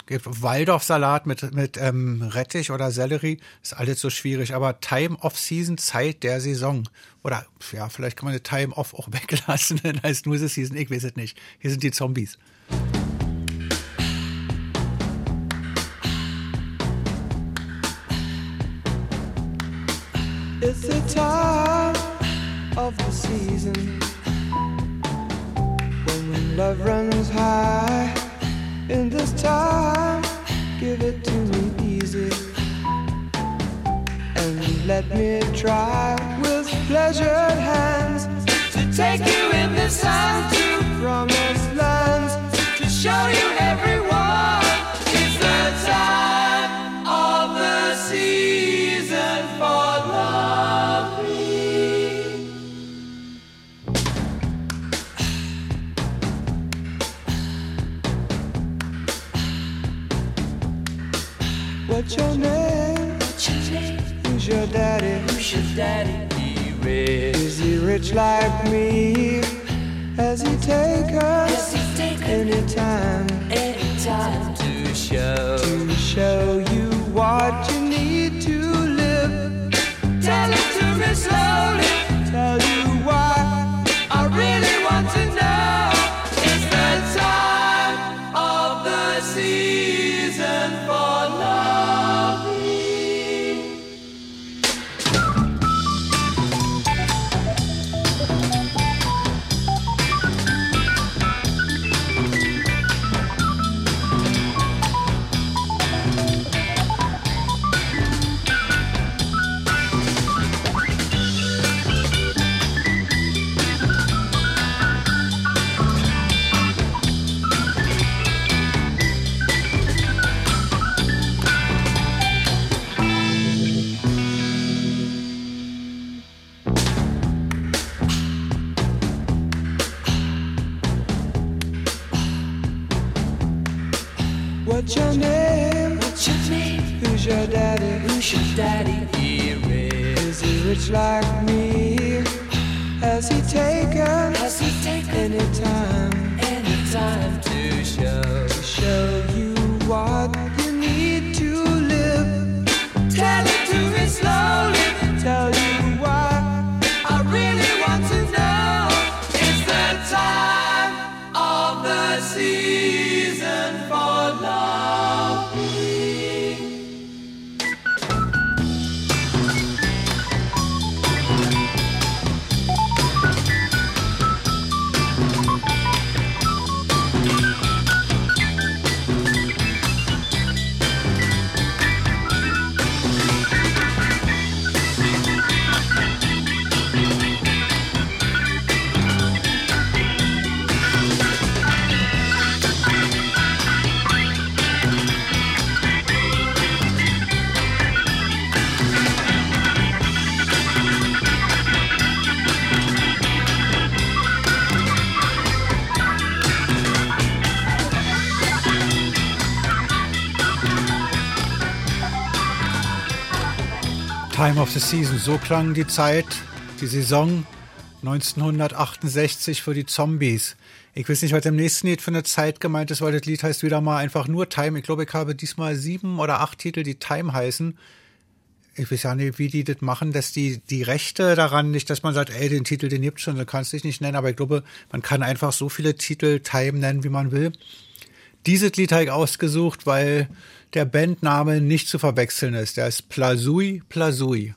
Waldorf-Salat mit, mit ähm, Rettich oder Sellerie. Ist alles so schwierig. Aber Time of Season, Zeit der Saison. Oder ja, vielleicht kann man eine Time of auch weglassen. Dann heißt nur the Season. Ich weiß es nicht. Hier sind die Zombies. It's the time of the season when love runs high. In this time, give it to me easy. And let me try with pleasured hands to take you in the sun to promised lands to show you daddy? He rich. Is he rich like me? Has he taken? Has he taken any time? Any time to show to show you what you need to live. Tell it to me slowly. Tell you why I really daddy? He rich. Is he rich like me? Has he taken? Has he taken any time? Any time Time of the Season, so klang die Zeit, die Saison 1968 für die Zombies. Ich weiß nicht, was im nächsten Lied für eine Zeit gemeint ist, weil das Lied heißt wieder mal einfach nur Time. Ich glaube, ich habe diesmal sieben oder acht Titel, die Time heißen. Ich weiß ja nicht, wie die das machen, dass die, die Rechte daran nicht, dass man sagt, ey, den Titel, den gibt's schon, den kannst du dich nicht nennen, aber ich glaube, man kann einfach so viele Titel Time nennen, wie man will. Dieses Lied habe ich ausgesucht, weil der Bandname nicht zu verwechseln ist. Der ist Plasui Plasui.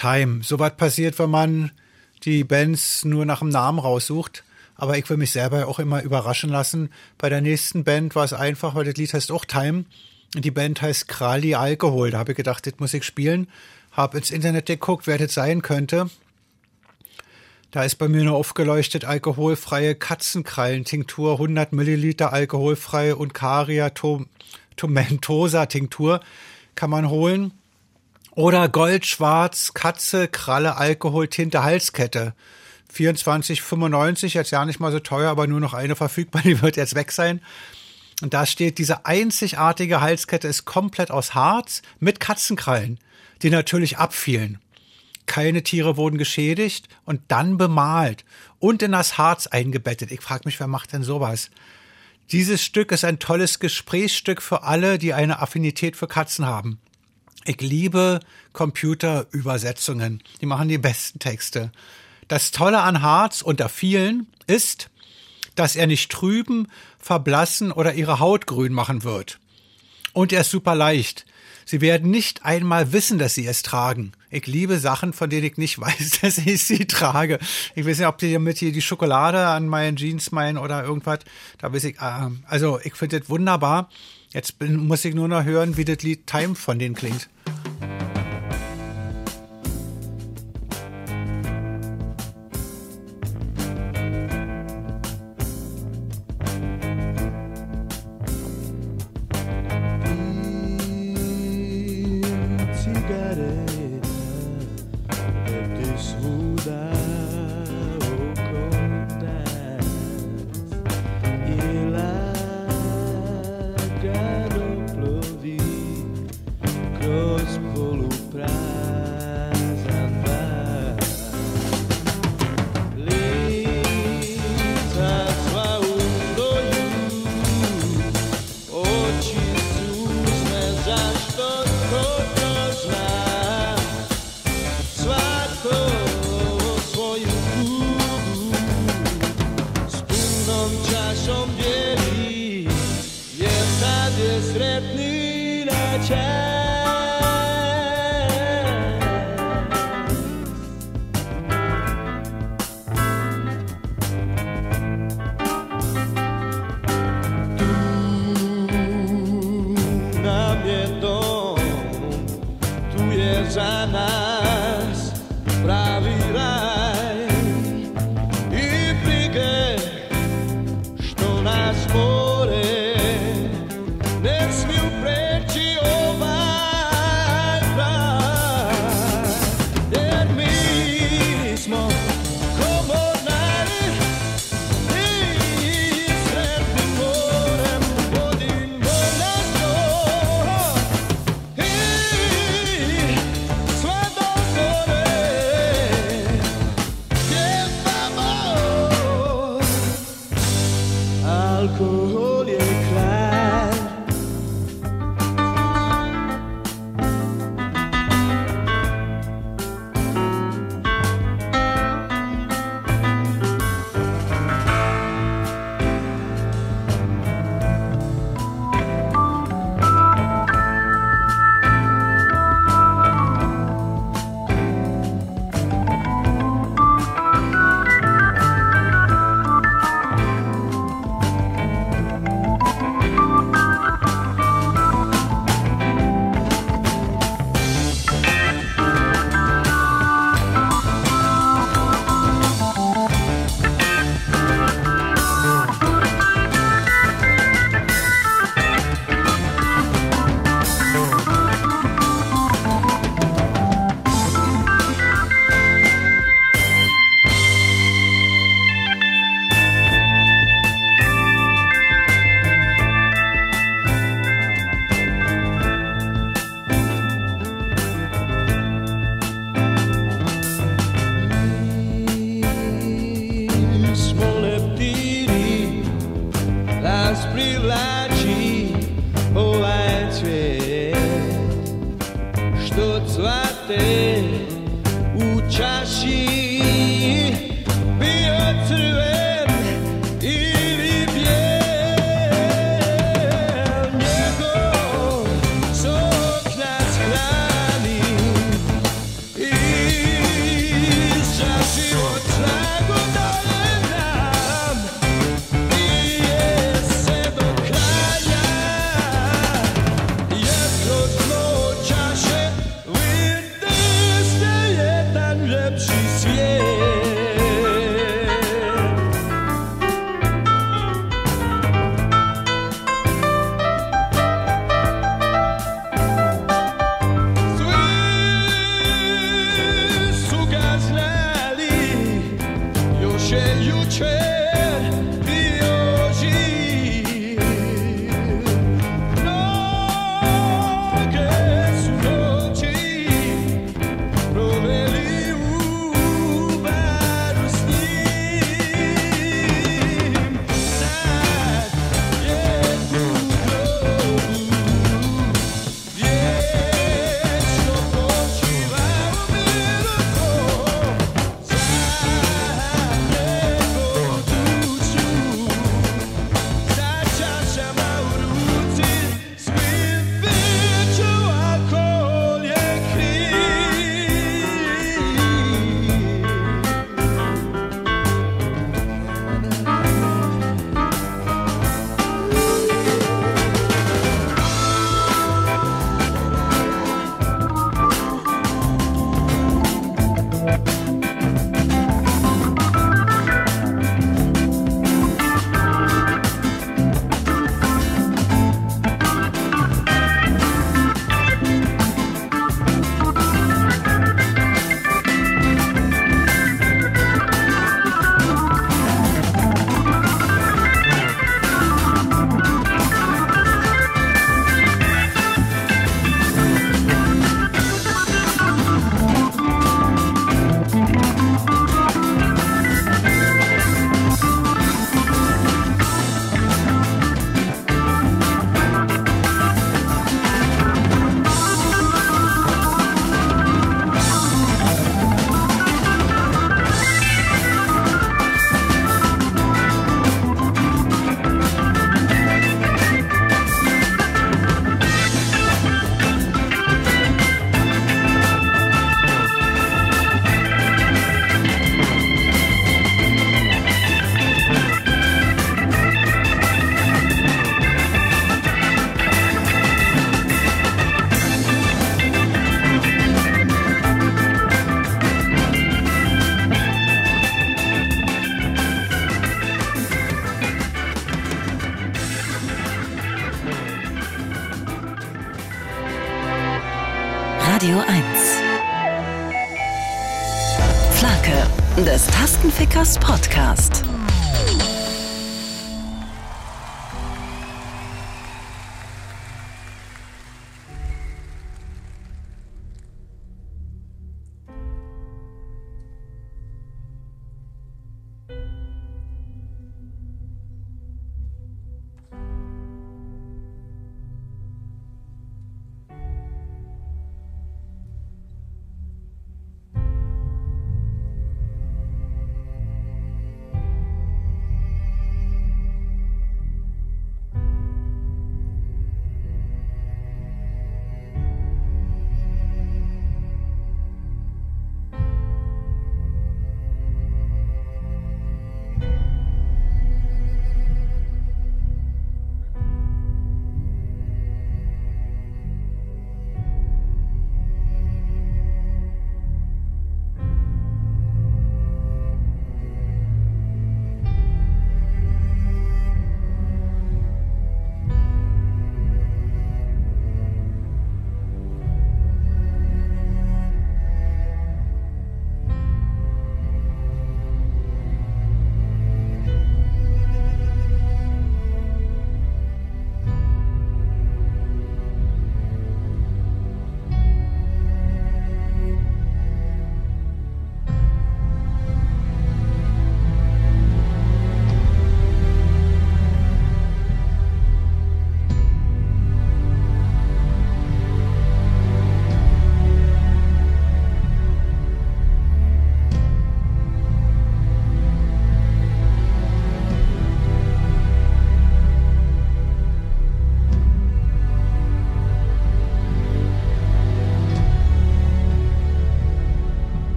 Time. So was passiert, wenn man die Bands nur nach dem Namen raussucht. Aber ich will mich selber auch immer überraschen lassen. Bei der nächsten Band war es einfach, weil das Lied heißt auch Time. Und die Band heißt Krali Alkohol. Da habe ich gedacht, das muss ich spielen. Hab ins Internet geguckt, wer das sein könnte. Da ist bei mir nur aufgeleuchtet alkoholfreie Katzenkrallen-Tinktur, 100 Milliliter alkoholfrei und Caria to Tomentosa Tinktur kann man holen. Oder Goldschwarz, Katze, Kralle, Alkohol, Tinte, Halskette. 24,95, jetzt ja nicht mal so teuer, aber nur noch eine verfügbar, die wird jetzt weg sein. Und da steht, diese einzigartige Halskette ist komplett aus Harz mit Katzenkrallen, die natürlich abfielen. Keine Tiere wurden geschädigt und dann bemalt und in das Harz eingebettet. Ich frage mich, wer macht denn sowas? Dieses Stück ist ein tolles Gesprächsstück für alle, die eine Affinität für Katzen haben. Ich liebe Computerübersetzungen. Die machen die besten Texte. Das Tolle an Harz unter vielen ist, dass er nicht trüben, verblassen oder ihre Haut grün machen wird. Und er ist super leicht. Sie werden nicht einmal wissen, dass sie es tragen. Ich liebe Sachen, von denen ich nicht weiß, dass ich sie trage. Ich weiß nicht, ob die damit hier die Schokolade an meinen Jeans meinen oder irgendwas. Da weiß ich, äh, also ich finde das wunderbar. Jetzt muss ich nur noch hören, wie das Lied Time von denen klingt.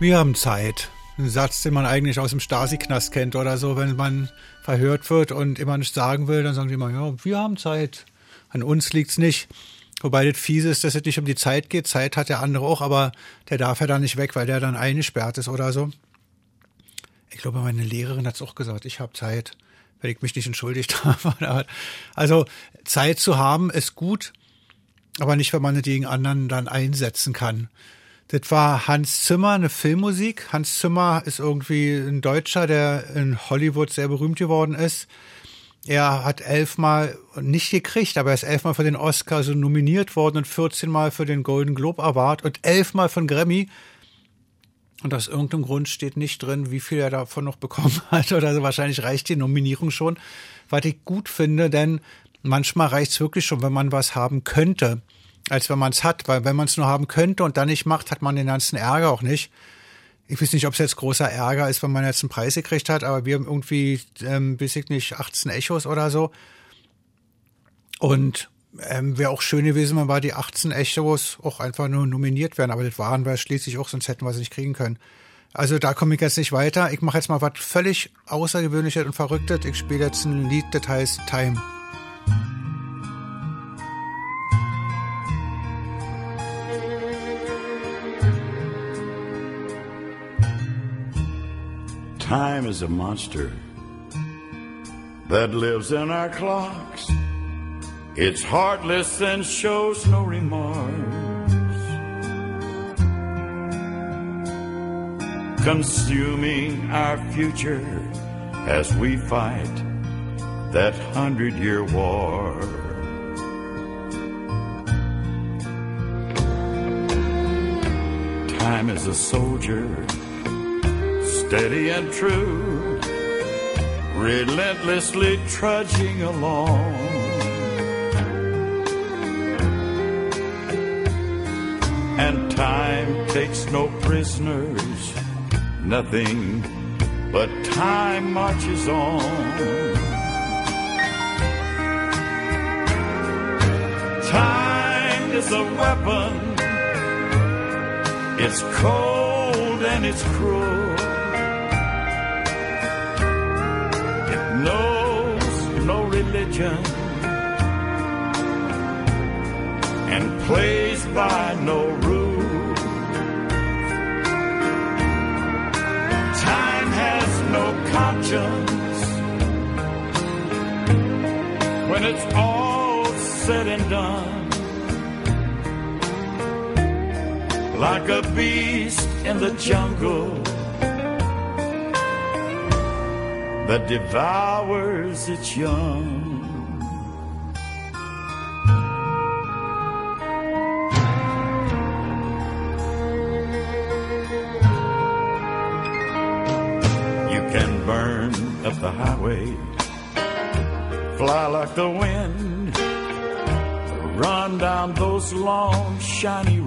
Wir haben Zeit. Ein Satz, den man eigentlich aus dem Stasi-Knast kennt oder so, wenn man verhört wird und immer nichts sagen will, dann sagen die immer, ja, wir haben Zeit. An uns liegt's nicht. Wobei das fiese ist, dass es nicht um die Zeit geht. Zeit hat der andere auch, aber der darf ja dann nicht weg, weil der dann eingesperrt ist oder so. Ich glaube, meine Lehrerin hat's auch gesagt, ich habe Zeit, wenn ich mich nicht entschuldigt habe. Also Zeit zu haben ist gut, aber nicht, wenn man es gegen anderen dann einsetzen kann. Das war Hans Zimmer, eine Filmmusik. Hans Zimmer ist irgendwie ein Deutscher, der in Hollywood sehr berühmt geworden ist. Er hat elfmal nicht gekriegt, aber er ist elfmal für den Oscar so nominiert worden und 14 Mal für den Golden Globe Award und elfmal von Grammy. Und aus irgendeinem Grund steht nicht drin, wie viel er davon noch bekommen hat oder so. Wahrscheinlich reicht die Nominierung schon, was ich gut finde, denn manchmal reicht es wirklich schon, wenn man was haben könnte als wenn man es hat. Weil wenn man es nur haben könnte und dann nicht macht, hat man den ganzen Ärger auch nicht. ich weiß nicht, ob es jetzt großer Ärger ist, wenn man jetzt einen Preis gekriegt hat, aber wir haben irgendwie, ähm, weiß ich nicht, 18 Echos oder so. Und ähm, wäre auch schön gewesen, wenn wir die 18 Echos auch einfach nur nominiert werden, aber das waren wir schließlich auch, sonst hätten wir sie nicht kriegen können. Also da komme ich jetzt nicht weiter. Ich mache jetzt mal was völlig Außergewöhnliches und Verrücktes. Ich spiele jetzt ein Lied, das heißt Time. Time is a monster that lives in our clocks. It's heartless and shows no remorse. Consuming our future as we fight that hundred year war. Time is a soldier steady and true, relentlessly trudging along. And time takes no prisoners, nothing but time marches on. Time is a weapon, it's cold and it's cruel. And plays by no rule. Time has no conscience when it's all said and done. Like a beast in the jungle that devours its young. Shiny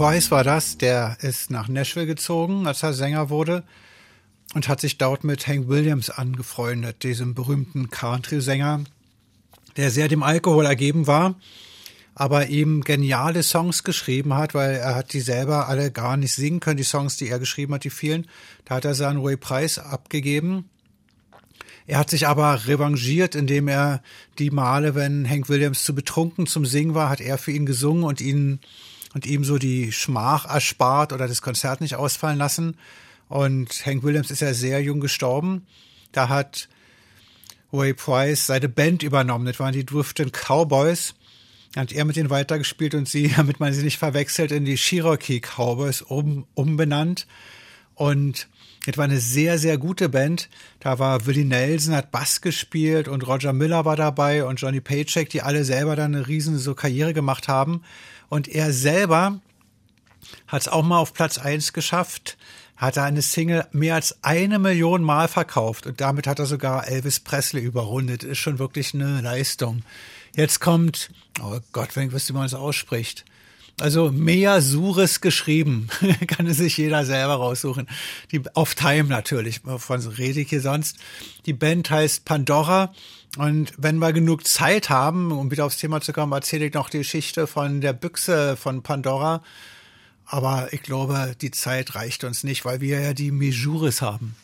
Price war das, der ist nach Nashville gezogen, als er Sänger wurde und hat sich dort mit Hank Williams angefreundet, diesem berühmten Country-Sänger, der sehr dem Alkohol ergeben war, aber ihm geniale Songs geschrieben hat, weil er hat die selber alle gar nicht singen können, die Songs, die er geschrieben hat, die vielen. Da hat er sie an Ray Price abgegeben. Er hat sich aber revanchiert, indem er die Male, wenn Hank Williams zu betrunken zum Singen war, hat er für ihn gesungen und ihn und ihm so die Schmach erspart oder das Konzert nicht ausfallen lassen. Und Hank Williams ist ja sehr jung gestorben. Da hat Ray Price seine Band übernommen. Das waren die Drifting Cowboys. Hat er mit ihnen weitergespielt und sie, damit man sie nicht verwechselt, in die Cherokee Cowboys um, umbenannt. Und es war eine sehr, sehr gute Band. Da war Willie Nelson, hat Bass gespielt und Roger Miller war dabei und Johnny Paycheck, die alle selber dann eine riesen so Karriere gemacht haben. Und er selber hat es auch mal auf Platz eins geschafft, hat er eine Single mehr als eine Million Mal verkauft und damit hat er sogar Elvis Presley überrundet. Ist schon wirklich eine Leistung. Jetzt kommt, oh Gott, wenn ich wüsste, wie man es ausspricht. Also Mea Suris geschrieben, kann es sich jeder selber raussuchen. Die auf Time natürlich, von rede ich hier sonst. Die Band heißt Pandora und wenn wir genug Zeit haben, um wieder aufs Thema zu kommen, erzähle ich noch die Geschichte von der Büchse von Pandora. Aber ich glaube, die Zeit reicht uns nicht, weil wir ja die Mejuris haben.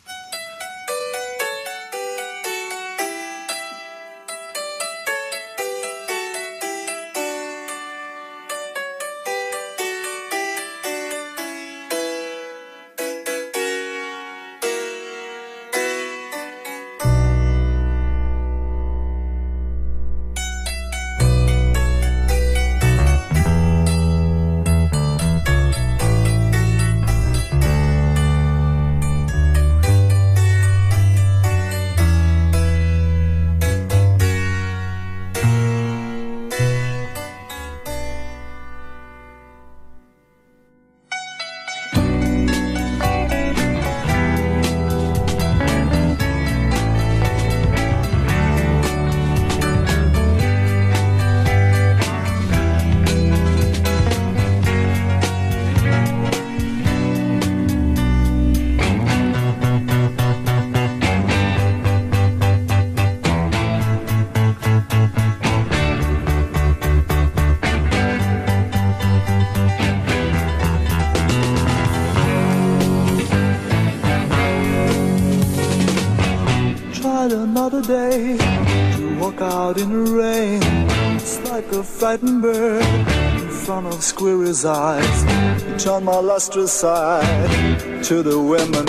Turn my lustrous side to the women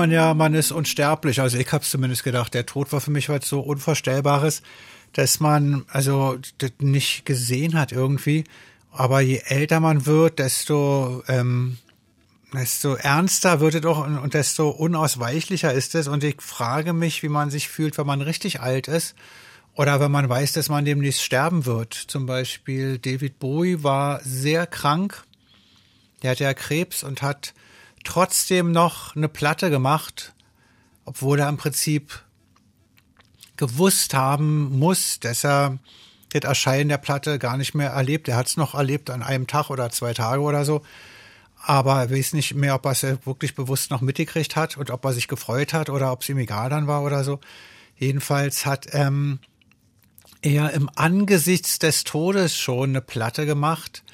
man ja, man ist unsterblich. Also ich habe zumindest gedacht, der Tod war für mich was so Unvorstellbares, dass man also das nicht gesehen hat irgendwie. Aber je älter man wird, desto ähm, desto ernster wird es und und desto unausweichlicher ist es. Und ich frage mich, wie man sich fühlt, wenn man richtig alt ist oder wenn man weiß, dass man demnächst sterben wird. Zum Beispiel David Bowie war sehr krank. Der hatte ja Krebs und hat trotzdem noch eine Platte gemacht, obwohl er im Prinzip gewusst haben muss, dass er das Erscheinen der Platte gar nicht mehr erlebt. Er hat es noch erlebt an einem Tag oder zwei Tage oder so. Aber er weiß nicht mehr, ob er es wirklich bewusst noch mitgekriegt hat und ob er sich gefreut hat oder ob es ihm egal dann war oder so. Jedenfalls hat ähm, er im Angesichts des Todes schon eine Platte gemacht.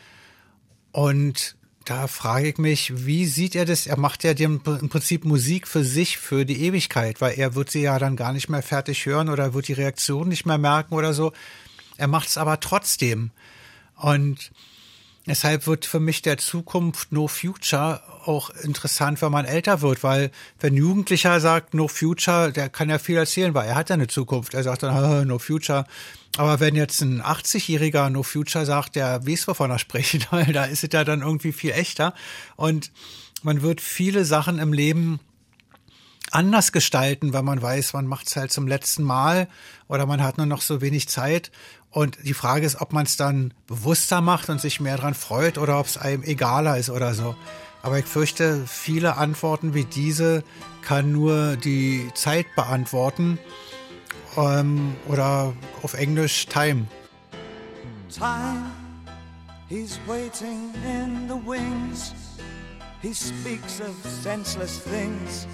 Und da frage ich mich, wie sieht er das? Er macht ja dem, im Prinzip Musik für sich, für die Ewigkeit, weil er wird sie ja dann gar nicht mehr fertig hören oder wird die Reaktion nicht mehr merken oder so. Er macht es aber trotzdem. Und Deshalb wird für mich der Zukunft No Future auch interessant, wenn man älter wird, weil wenn Jugendlicher sagt No Future, der kann ja viel erzählen, weil er hat ja eine Zukunft. Er sagt dann "Ah, No Future. Aber wenn jetzt ein 80-jähriger No Future sagt, der weiß, wovon er spricht, weil da ist es ja dann irgendwie viel echter. Und man wird viele Sachen im Leben anders gestalten, weil man weiß, man macht es halt zum letzten Mal oder man hat nur noch so wenig Zeit. Und die Frage ist, ob man es dann bewusster macht und sich mehr dran freut oder ob es einem egaler ist oder so. Aber ich fürchte, viele Antworten wie diese kann nur die Zeit beantworten ähm, oder auf Englisch Time. Time, he's waiting in the wings. He speaks of senseless things.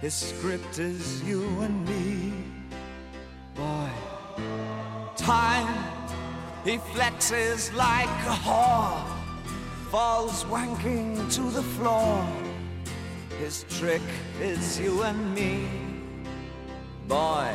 His script is you and me. Boy, time, he flexes like a whore, falls wanking to the floor. His trick is you and me. Boy,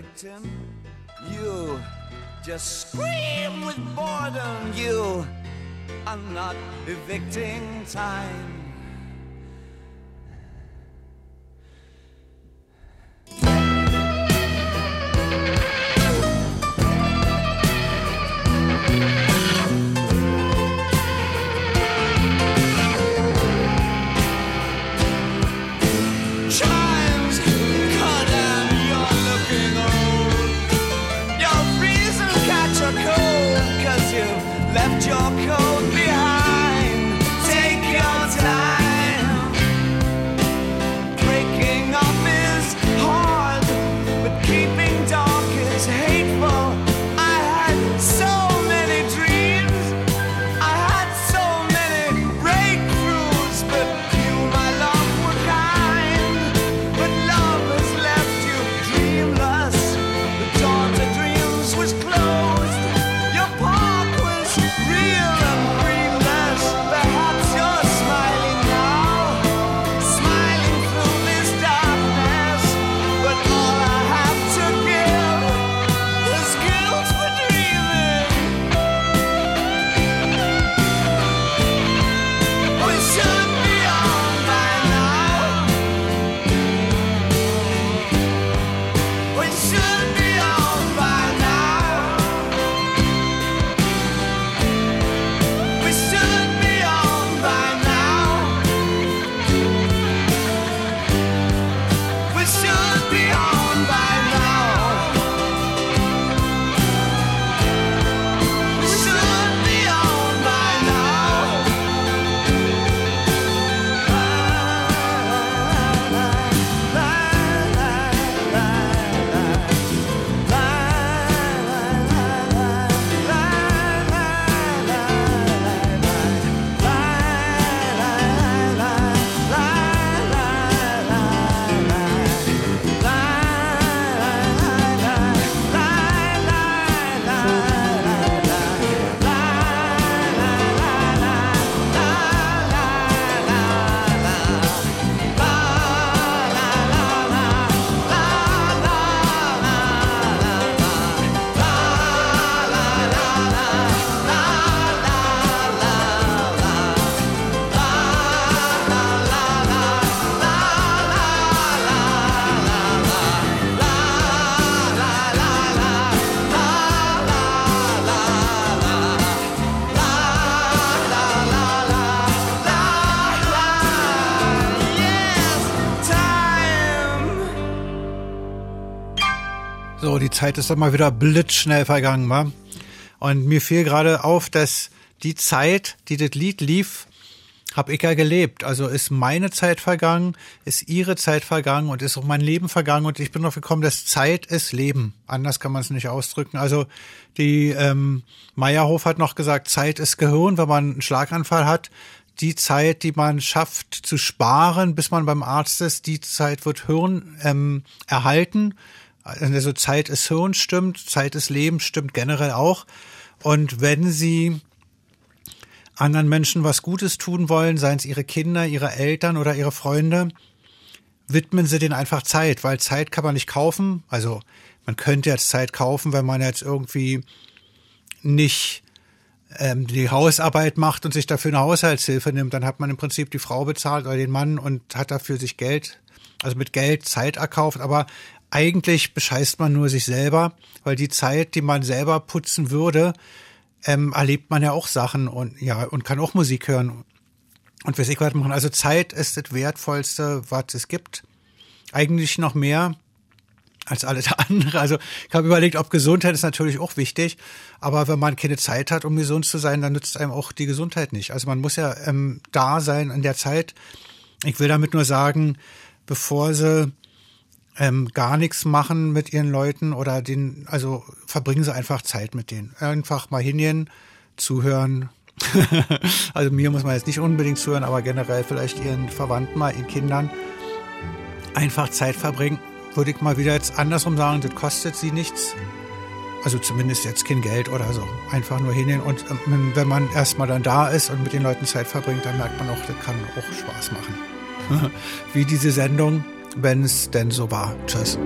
victim. You just scream with boredom. You are not evicting time. Zeit ist doch mal wieder blitzschnell vergangen, wa? Und mir fiel gerade auf, dass die Zeit, die das Lied lief, habe ich ja gelebt. Also ist meine Zeit vergangen, ist ihre Zeit vergangen und ist auch mein Leben vergangen. Und ich bin drauf gekommen, dass Zeit ist Leben. Anders kann man es nicht ausdrücken. Also die ähm, Meyerhof hat noch gesagt, Zeit ist Gehirn, wenn man einen Schlaganfall hat. Die Zeit, die man schafft zu sparen, bis man beim Arzt ist, die Zeit wird Hirn ähm, erhalten. Also Zeit ist Hirn stimmt, Zeit ist Leben stimmt generell auch. Und wenn Sie anderen Menschen was Gutes tun wollen, seien es ihre Kinder, ihre Eltern oder ihre Freunde, widmen sie denen einfach Zeit, weil Zeit kann man nicht kaufen. Also man könnte jetzt Zeit kaufen, wenn man jetzt irgendwie nicht ähm, die Hausarbeit macht und sich dafür eine Haushaltshilfe nimmt, dann hat man im Prinzip die Frau bezahlt oder den Mann und hat dafür sich Geld, also mit Geld Zeit erkauft. Aber eigentlich bescheißt man nur sich selber, weil die Zeit, die man selber putzen würde, ähm, erlebt man ja auch Sachen und ja und kann auch Musik hören und weiß ich was machen. Also Zeit ist das wertvollste, was es gibt. Eigentlich noch mehr als alles andere. Also ich habe überlegt, ob Gesundheit ist natürlich auch wichtig, aber wenn man keine Zeit hat, um gesund zu sein, dann nützt einem auch die Gesundheit nicht. Also man muss ja ähm, da sein in der Zeit. Ich will damit nur sagen, bevor sie ähm, gar nichts machen mit ihren Leuten oder den, also verbringen sie einfach Zeit mit denen. Einfach mal hingehen, zuhören. also mir muss man jetzt nicht unbedingt zuhören, aber generell vielleicht ihren Verwandten mal, ihren Kindern einfach Zeit verbringen. Würde ich mal wieder jetzt andersrum sagen, das kostet sie nichts. Also zumindest jetzt kein Geld oder so. Einfach nur hingehen und ähm, wenn man erstmal dann da ist und mit den Leuten Zeit verbringt, dann merkt man auch, das kann auch Spaß machen. Wie diese Sendung wenn es denn so war. Tschüss.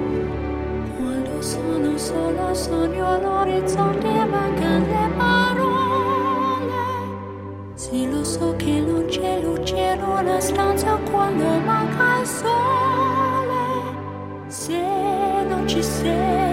Quando sono solo sogno all'orizzonte mancano le parole Sì lo so che non c'è luce in una stanza quando manca il sole Se non ci sei